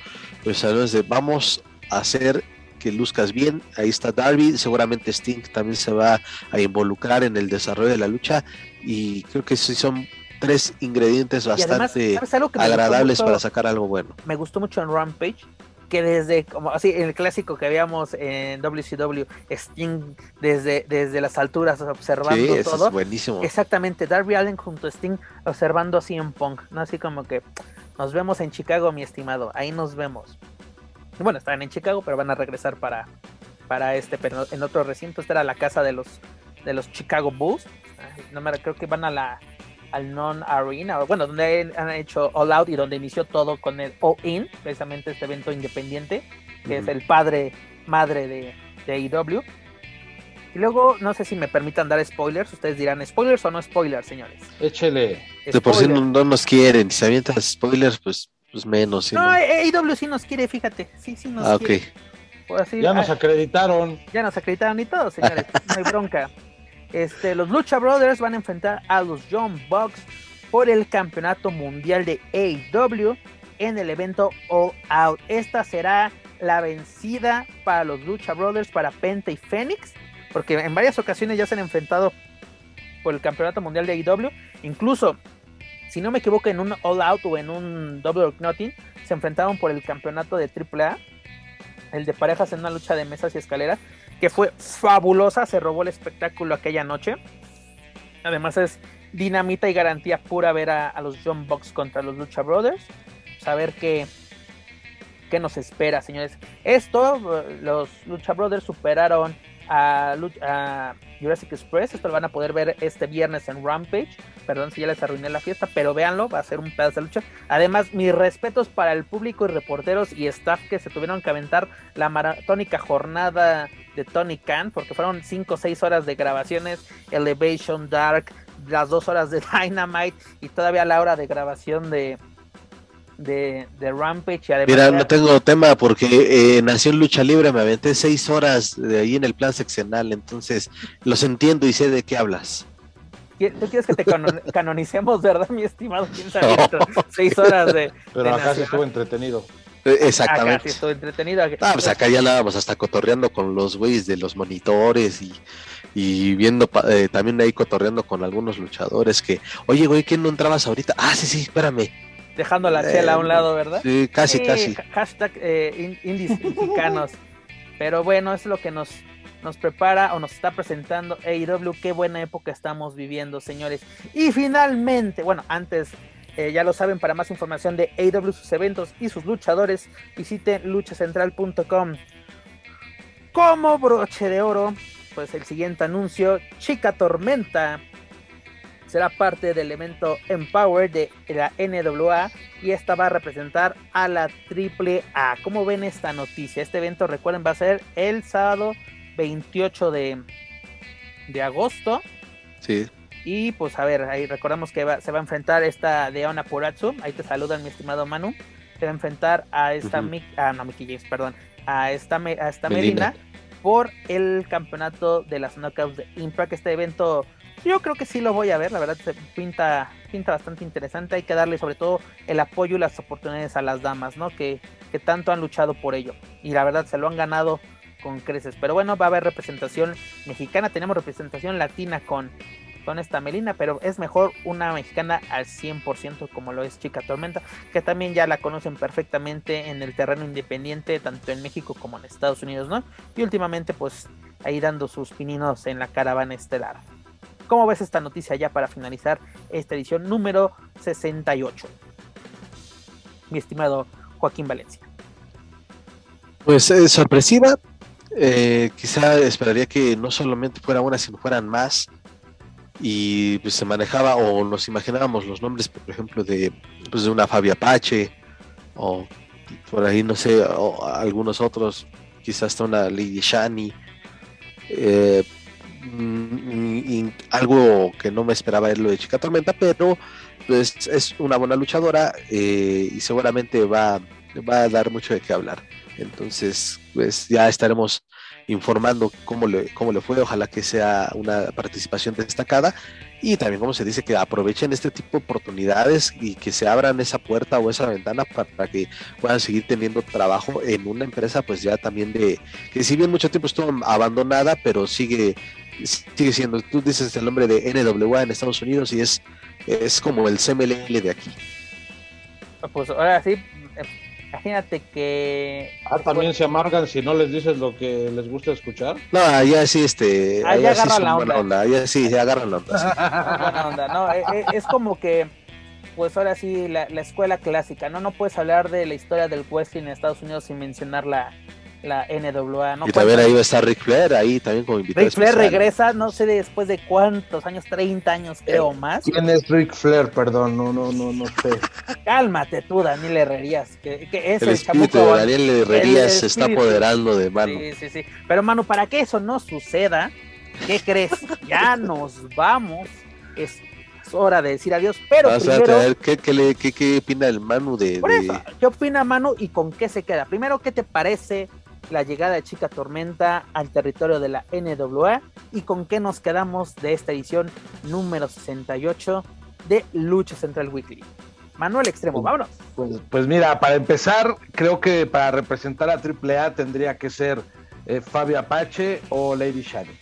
pues de vamos a hacer que luzcas bien. Ahí está Darby, seguramente Sting también se va a involucrar en el desarrollo de la lucha y creo que sí son tres ingredientes además, bastante ¿sabes algo que me gustó agradables para sacar algo bueno. me gustó mucho en Rampage que desde como así el clásico que veíamos en WCW Sting desde desde las alturas observando Sí, eso todo es buenísimo. exactamente Darby Allen junto a Sting observando a CM Punk no así como que nos vemos en Chicago mi estimado ahí nos vemos Y bueno están en Chicago pero van a regresar para para este pero en otro recinto esta era la casa de los de los Chicago Bulls. Ay, no me creo que van a la al Non Arena, o bueno, donde han hecho All Out y donde inició todo con el All In, precisamente este evento independiente, que es el padre, madre de, de AEW. Y luego, no sé si me permitan dar spoilers, ustedes dirán spoilers o no spoilers, señores. Échele. De por sí no, no nos quieren, si se avientan spoilers, pues, pues menos. si No, no. AEW sí nos quiere, fíjate, sí, sí nos Ah, ok. quiere. Por así- Ya nos ah, acreditaron. ya nos acreditaron y todo, señores. No hay bronca. Este, los Lucha Brothers van a enfrentar a los John Bucks por el campeonato mundial de AEW en el evento All Out. Esta será la vencida para los Lucha Brothers, para Penta y Fénix, porque en varias ocasiones ya se han enfrentado por el Campeonato Mundial de AEW, incluso si no me equivoco en un All Out o en un Double or Nothing, se enfrentaron por el campeonato de AAA, el de parejas en una lucha de mesas y escaleras, que fue fabulosa, se robó el espectáculo aquella noche. Además es dinamita y garantía pura ver a, los John Box contra los Lucha Brothers. Saber qué, qué nos espera, señores. Esto, los Lucha Brothers superaron a, a, Jurassic Express. Esto lo van a poder ver este viernes en Rampage. Perdón si ya les arruiné la fiesta, pero véanlo, va a ser un pedazo de lucha. Además, mis respetos para el público y reporteros y staff que se tuvieron que aventar la maratónica jornada de Tony Khan, porque fueron 5 o 6 horas de grabaciones, Elevation Dark, las 2 horas de Dynamite y todavía la hora de grabación de, de, de Rampage. Y además Mira, no tengo tema porque eh, nació en lucha libre, me aventé seis horas de ahí en el plan seccional, entonces los entiendo y sé de qué hablas. Tú quieres que te canon canonicemos, ¿verdad, mi estimado? ¿Quién sabe? No. Seis horas de. Pero de acá sí estuvo entretenido. Eh, Exactamente. Acá sí estuvo entretenido. Ah, pues acá ya andábamos hasta cotorreando con los güeyes de los monitores y, y viendo eh, también ahí cotorreando con algunos luchadores que, oye, güey, ¿quién no entrabas ahorita? Ah, sí, sí, espérame. Dejando la chela a un lado, ¿verdad? Sí, casi, Sí, casi. Hashtag eh, in- indies mexicanos. Pero bueno, es lo que nos, nos prepara o nos está presentando AEW. Qué buena época estamos viviendo, señores. Y finalmente, bueno, antes, eh, ya lo saben, para más información de AEW, sus eventos y sus luchadores, visiten luchacentral.com. Como broche de oro, pues el siguiente anuncio, Chica Tormenta será parte del evento Empower de la NWA y esta va a representar a la AAA. ¿Cómo ven esta noticia? Este evento, recuerden, va a ser el sábado 28 de, de agosto. Sí. Y pues a ver, ahí recordamos que va- se va a enfrentar esta de Ona Puratsu. Ahí te saludan, mi estimado Manu. Se va a enfrentar a esta Ujú. Mick, ah, no, Mickey James, perdón, a esta, a esta Melina. Melina por el campeonato de las Knockouts de Impact. Este evento, yo creo que sí lo voy a ver, la verdad se pinta, pinta bastante interesante. Hay que darle sobre todo el apoyo y las oportunidades a las damas, ¿no? Que, que tanto han luchado por ello. Y la verdad se lo han ganado con creces. Pero bueno, va a haber representación mexicana, tenemos representación latina con, con esta Melina, pero es mejor una mexicana al 100% como lo es Chica Tormenta, que también ya la conocen perfectamente en el terreno independiente, tanto en México como en Estados Unidos, ¿no? Y últimamente pues ahí dando sus pininos en la caravana estelar. ¿Cómo ves esta noticia ya para finalizar esta edición número 68? Mi estimado Joaquín Valencia. Pues es sorpresiva. Eh, quizá esperaría que no solamente fuera una, sino fueran más. Y pues se manejaba o nos imaginábamos los nombres, por ejemplo, de, pues, una Fabia Apache o por ahí, no sé, algunos otros, quizás hasta una Lady Shani. Eh, mm, y algo que no me esperaba es lo de Chica Tormenta, pero pues es una buena luchadora eh, y seguramente va, va a dar mucho de qué hablar. Entonces, pues ya estaremos informando cómo le, cómo le fue. Ojalá que sea una participación destacada. Y también, como se dice, que aprovechen este tipo de oportunidades y que se abran esa puerta o esa ventana para que puedan seguir teniendo trabajo en una empresa, pues ya también de que, si bien mucho tiempo estuvo abandonada, pero sigue, sigue siendo. Tú dices el nombre de NWA en Estados Unidos y es, es como el CMLL de aquí. Pues ahora sí, eh, imagínate que... Ah, también se amargan si no les dices lo que les gusta escuchar. No, allá sí, este. Ah, ya allá sí agarran son la buena onda. Allá sí, ya agarran la onda. sí. Buena onda, no, eh, eh, es como que, pues ahora sí, la, la escuela clásica, ¿no? No puedes hablar de la historia del wrestling en Estados Unidos sin mencionar la, la NWA, ¿no? y también ¿Cuántos- ahí va a estar Ric Flair, ahí también como invitado. Ric Flair especial. regresa, no sé después de cuántos años, 30 años creo más. ¿Quién es Ric Flair? Perdón, no, no, no, no sé. Cálmate tú, Daniel Herrerías, que, que es El el, espíritu chamuco- de Daniel Herrerías se está apoderando de mano. Sí, sí, sí. Pero, mano, para que eso no suceda, ¿qué crees? Ya nos vamos. Es hora de decir adiós. Pero Vas a primero, traer- ¿qué, qué, le- qué- qué opina el Manu de, por de- eso, ¿qué opina Manu y con qué se queda? Primero, ¿qué te parece la llegada de Chica Tormenta al territorio de la NWA? ¿Y con qué nos quedamos de esta edición número 68 de Lucha Central Weekly? Manuel Extremo, vámonos. Pues, pues mira, para empezar, creo que para representar a AAA tendría que ser eh, Fabio Apache o Lady Shani.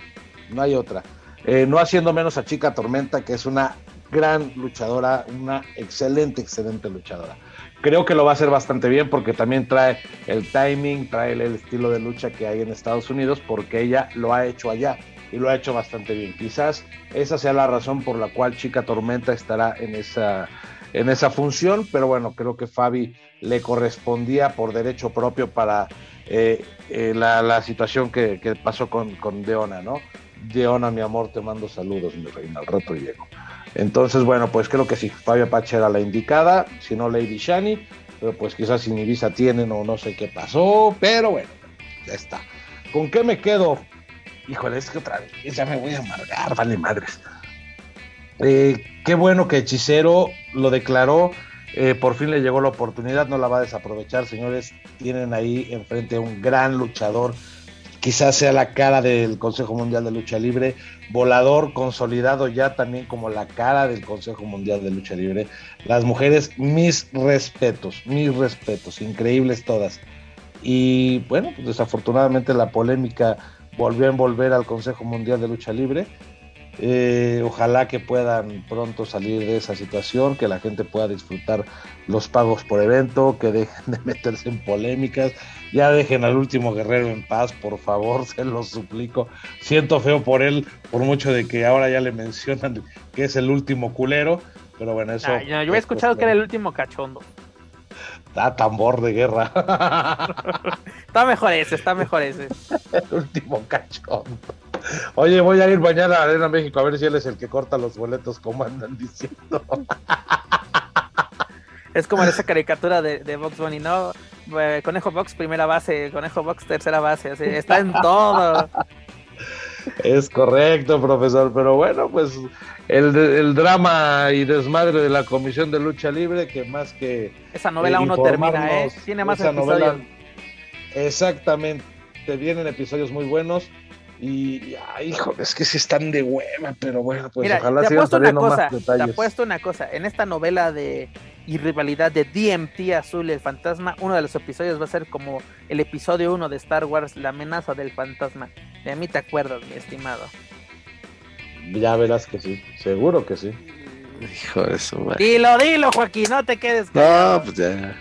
No hay otra. Eh, no haciendo menos a Chica Tormenta, que es una gran luchadora, una excelente, excelente luchadora. Creo que lo va a hacer bastante bien porque también trae el timing, trae el estilo de lucha que hay en Estados Unidos, porque ella lo ha hecho allá y lo ha hecho bastante bien. Quizás esa sea la razón por la cual Chica Tormenta estará en esa en esa función, pero bueno, creo que Fabi le correspondía por derecho propio para eh, eh, la, situación que, pasó con, con, Deona, ¿no? Deona, mi amor, te mando saludos, mi reina, al rato llego. Entonces, bueno, pues creo que sí, Fabi Apache era la indicada, si no Lady Shani, pero pues quizás sin Ibiza tienen o no sé qué pasó, pero bueno, ya está. ¿Con qué me quedo? Híjole, es que otra vez ya me voy a amargar, vale madres. Eh, qué bueno que Hechicero lo declaró. Eh, por fin le llegó la oportunidad, no la va a desaprovechar, señores. Tienen ahí enfrente un gran luchador, quizás sea la cara del Consejo Mundial de Lucha Libre, volador consolidado ya también como la cara del Consejo Mundial de Lucha Libre. Las mujeres, mis respetos, mis respetos, increíbles todas. Y bueno, pues desafortunadamente la polémica volvió a envolver al Consejo Mundial de Lucha Libre eh, ojalá que puedan pronto salir de esa situación, que la gente pueda disfrutar los pagos por evento, que dejen de meterse en polémicas, ya dejen al último guerrero en paz, por favor, se los suplico. Siento feo por él, por mucho de que ahora ya le mencionan que es el último culero, pero bueno, eso... yo había escuchado que era el último cachondo. Ah, tambor de guerra. está mejor ese, está mejor ese. el último cachondo. Oye, voy a ir mañana a Arena México a ver si él es el que corta los boletos, como andan diciendo. Es como esa caricatura de, de Box Bunny, ¿no? Eh, Conejo Box, primera base, Conejo Box, tercera base, así, está en todo. Es correcto, profesor, pero bueno, pues el, el, drama y desmadre de la Comisión de Lucha Libre, que más que... Esa novela uno termina, ¿eh? Tiene más episodios. exactamente, vienen episodios muy buenos y, ay, hijo, es que sí están de hueva, pero bueno, pues ojalá te apuesto una cosa, Te apuesto una cosa, en esta novela de y rivalidad de DMT Azul el fantasma, uno de los episodios va a ser como el episodio 1 de Star Wars, la amenaza del fantasma. De mí te acuerdas, mi estimado. Ya verás que sí, seguro que sí. Hijo de su madre. Dilo, dilo, Joaquín, no te quedes. No, pues ya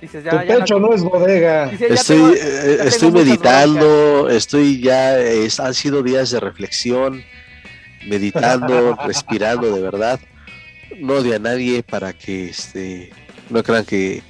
tu pecho no... es bodega. estoy, eh, estoy meditando, estoy ya, han sido días de reflexión, meditando, respirando de verdad. No odio a nadie para que este, no crean que,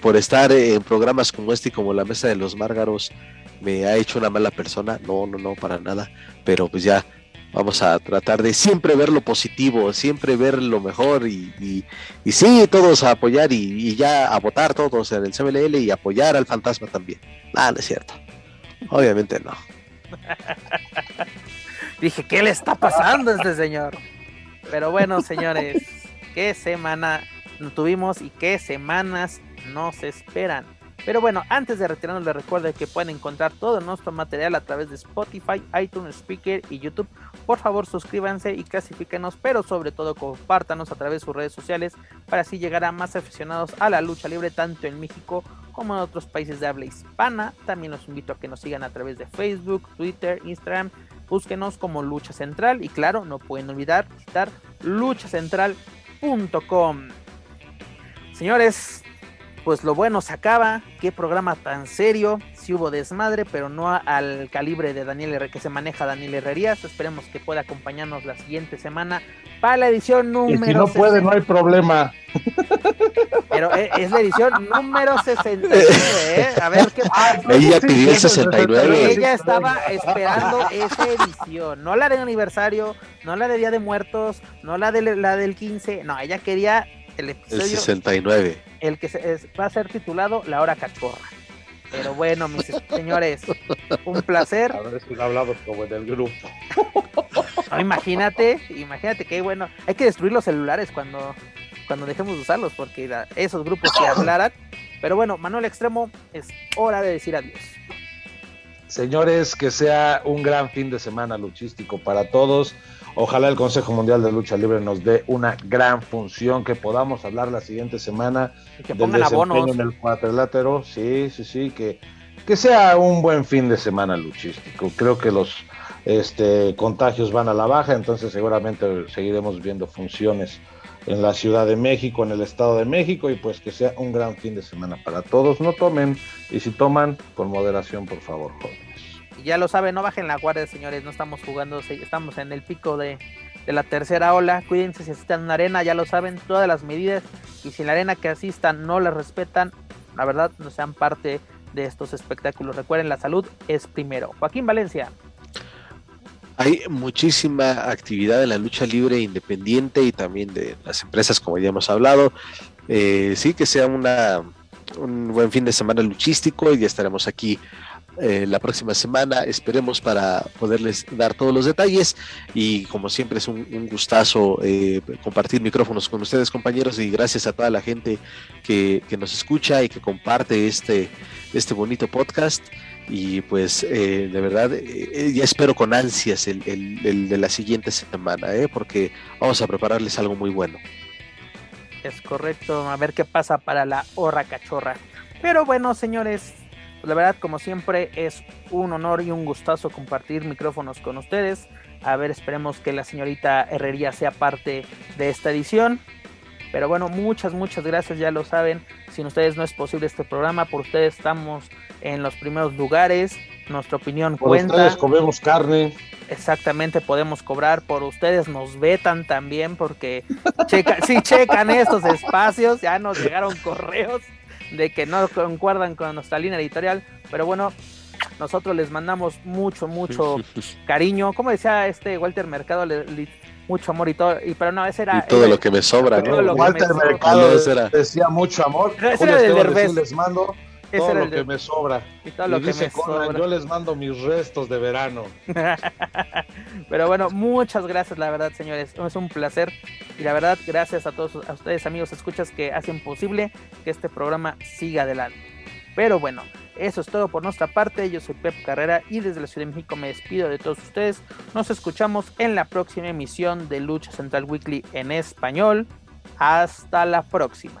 por estar en programas como este y como la Mesa de los Márgaros me ha hecho una mala persona. No, no, no, para nada. Pero pues ya vamos a tratar de siempre ver lo positivo, siempre ver lo mejor y, y, sí, todos a apoyar y, ya a votar todos en el CMLL y apoyar al fantasma también. Nada, no es cierto. Obviamente no. Dije, ¿qué le está pasando a este señor? Pero bueno, señores, qué semana tuvimos y qué semanas nos esperan. Pero bueno, antes de retirarnos les recuerdo que pueden encontrar todo nuestro material a través de Spotify, iTunes, Speaker y YouTube. Por favor suscríbanse y clasifíquenos, pero sobre todo compártanos a través de sus redes sociales para así llegar a más aficionados a la lucha libre tanto en México como en otros países de habla hispana. También los invito a que nos sigan a través de Facebook, Twitter, Instagram. Búsquenos como Lucha Central y claro, no pueden olvidar visitar luchacentral.com. Señores, pues lo bueno se acaba. Qué programa tan serio. Si hubo desmadre, pero no al calibre de Daniel R que se maneja Daniel Herrerías. Esperemos que pueda acompañarnos la siguiente semana para la edición número. Y si no puede, no hay problema. Pero eh, es la edición número 69, ¿eh? A ver qué pasa. Ella pidió el 69. Ella estaba esperando esa edición. No la de aniversario, no la de Día de Muertos, no la de la del 15. No, ella quería el episodio. El 69 el que va a ser titulado La Hora Cachorra. Pero bueno, mis señores, un placer. A ver si hablamos como en el grupo. imagínate, imagínate que bueno, hay que destruir los celulares cuando, cuando dejemos de usarlos, porque esos grupos que hablaran. Pero bueno, Manuel Extremo, es hora de decir adiós. Señores, que sea un gran fin de semana luchístico para todos. Ojalá el Consejo Mundial de Lucha Libre nos dé una gran función, que podamos hablar la siguiente semana que del pongan abonos. desempeño en el cuadrilátero. Sí, sí, sí, que, que sea un buen fin de semana luchístico. Creo que los este, contagios van a la baja, entonces seguramente seguiremos viendo funciones en la Ciudad de México, en el Estado de México, y pues que sea un gran fin de semana para todos. No tomen, y si toman, con moderación, por favor, ya lo saben, no bajen la guardia, señores, no estamos jugando, estamos en el pico de, de la tercera ola. Cuídense si asistan una arena, ya lo saben, todas las medidas. Y si en la arena que asistan no las respetan, la verdad, no sean parte de estos espectáculos. Recuerden, la salud es primero. Joaquín Valencia. Hay muchísima actividad en la lucha libre independiente y también de las empresas, como ya hemos hablado. Eh, sí, que sea una, un buen fin de semana luchístico y ya estaremos aquí eh, la próxima semana. Esperemos para poderles dar todos los detalles y como siempre es un, gustazo eh, compartir micrófonos con ustedes compañeros y gracias a toda la gente que, que nos escucha y que comparte este, este bonito podcast y pues eh, de verdad ya espero con ansias el, el- el de la siguiente semana, ¿eh? porque vamos a prepararles algo muy bueno. Es correcto, a ver qué pasa para la horra cachorra. Pero bueno, señores, la verdad, como siempre, es un honor y un gustazo compartir micrófonos con ustedes. A ver, esperemos que la señorita Herrería sea parte de esta edición. Pero bueno, muchas, muchas gracias, ya lo saben. Sin ustedes no es posible este programa, por ustedes estamos en los primeros lugares. Nuestra opinión Por cuenta. ustedes comemos carne. Exactamente, podemos cobrar por ustedes, nos vetan también porque checa, si checan estos espacios, ya nos llegaron correos de que no concuerdan con nuestra línea editorial, pero bueno, nosotros les mandamos mucho, mucho cariño, como decía este Walter Mercado, le- le- mucho amor y todo, y pero no, ese era... y todo era- lo que me sobra, Walter. Mercado decía mucho amor. Ese Julio era del Esteban decía, Derbez. les mando ese todo lo que me sobra. y todo Y lo que dice me Conan, sobra. yo les mando mis restos de verano. Pero bueno, muchas gracias, la verdad, señores. Es un placer. Y la verdad, gracias a todos a ustedes, amigos, escuchas que hacen posible que este programa siga adelante. Pero bueno, eso es todo por nuestra parte. Yo soy Pep Carrera y desde la Ciudad de México me despido de todos ustedes. Nos escuchamos en la próxima emisión de Lucha Central Weekly en español. Hasta la próxima.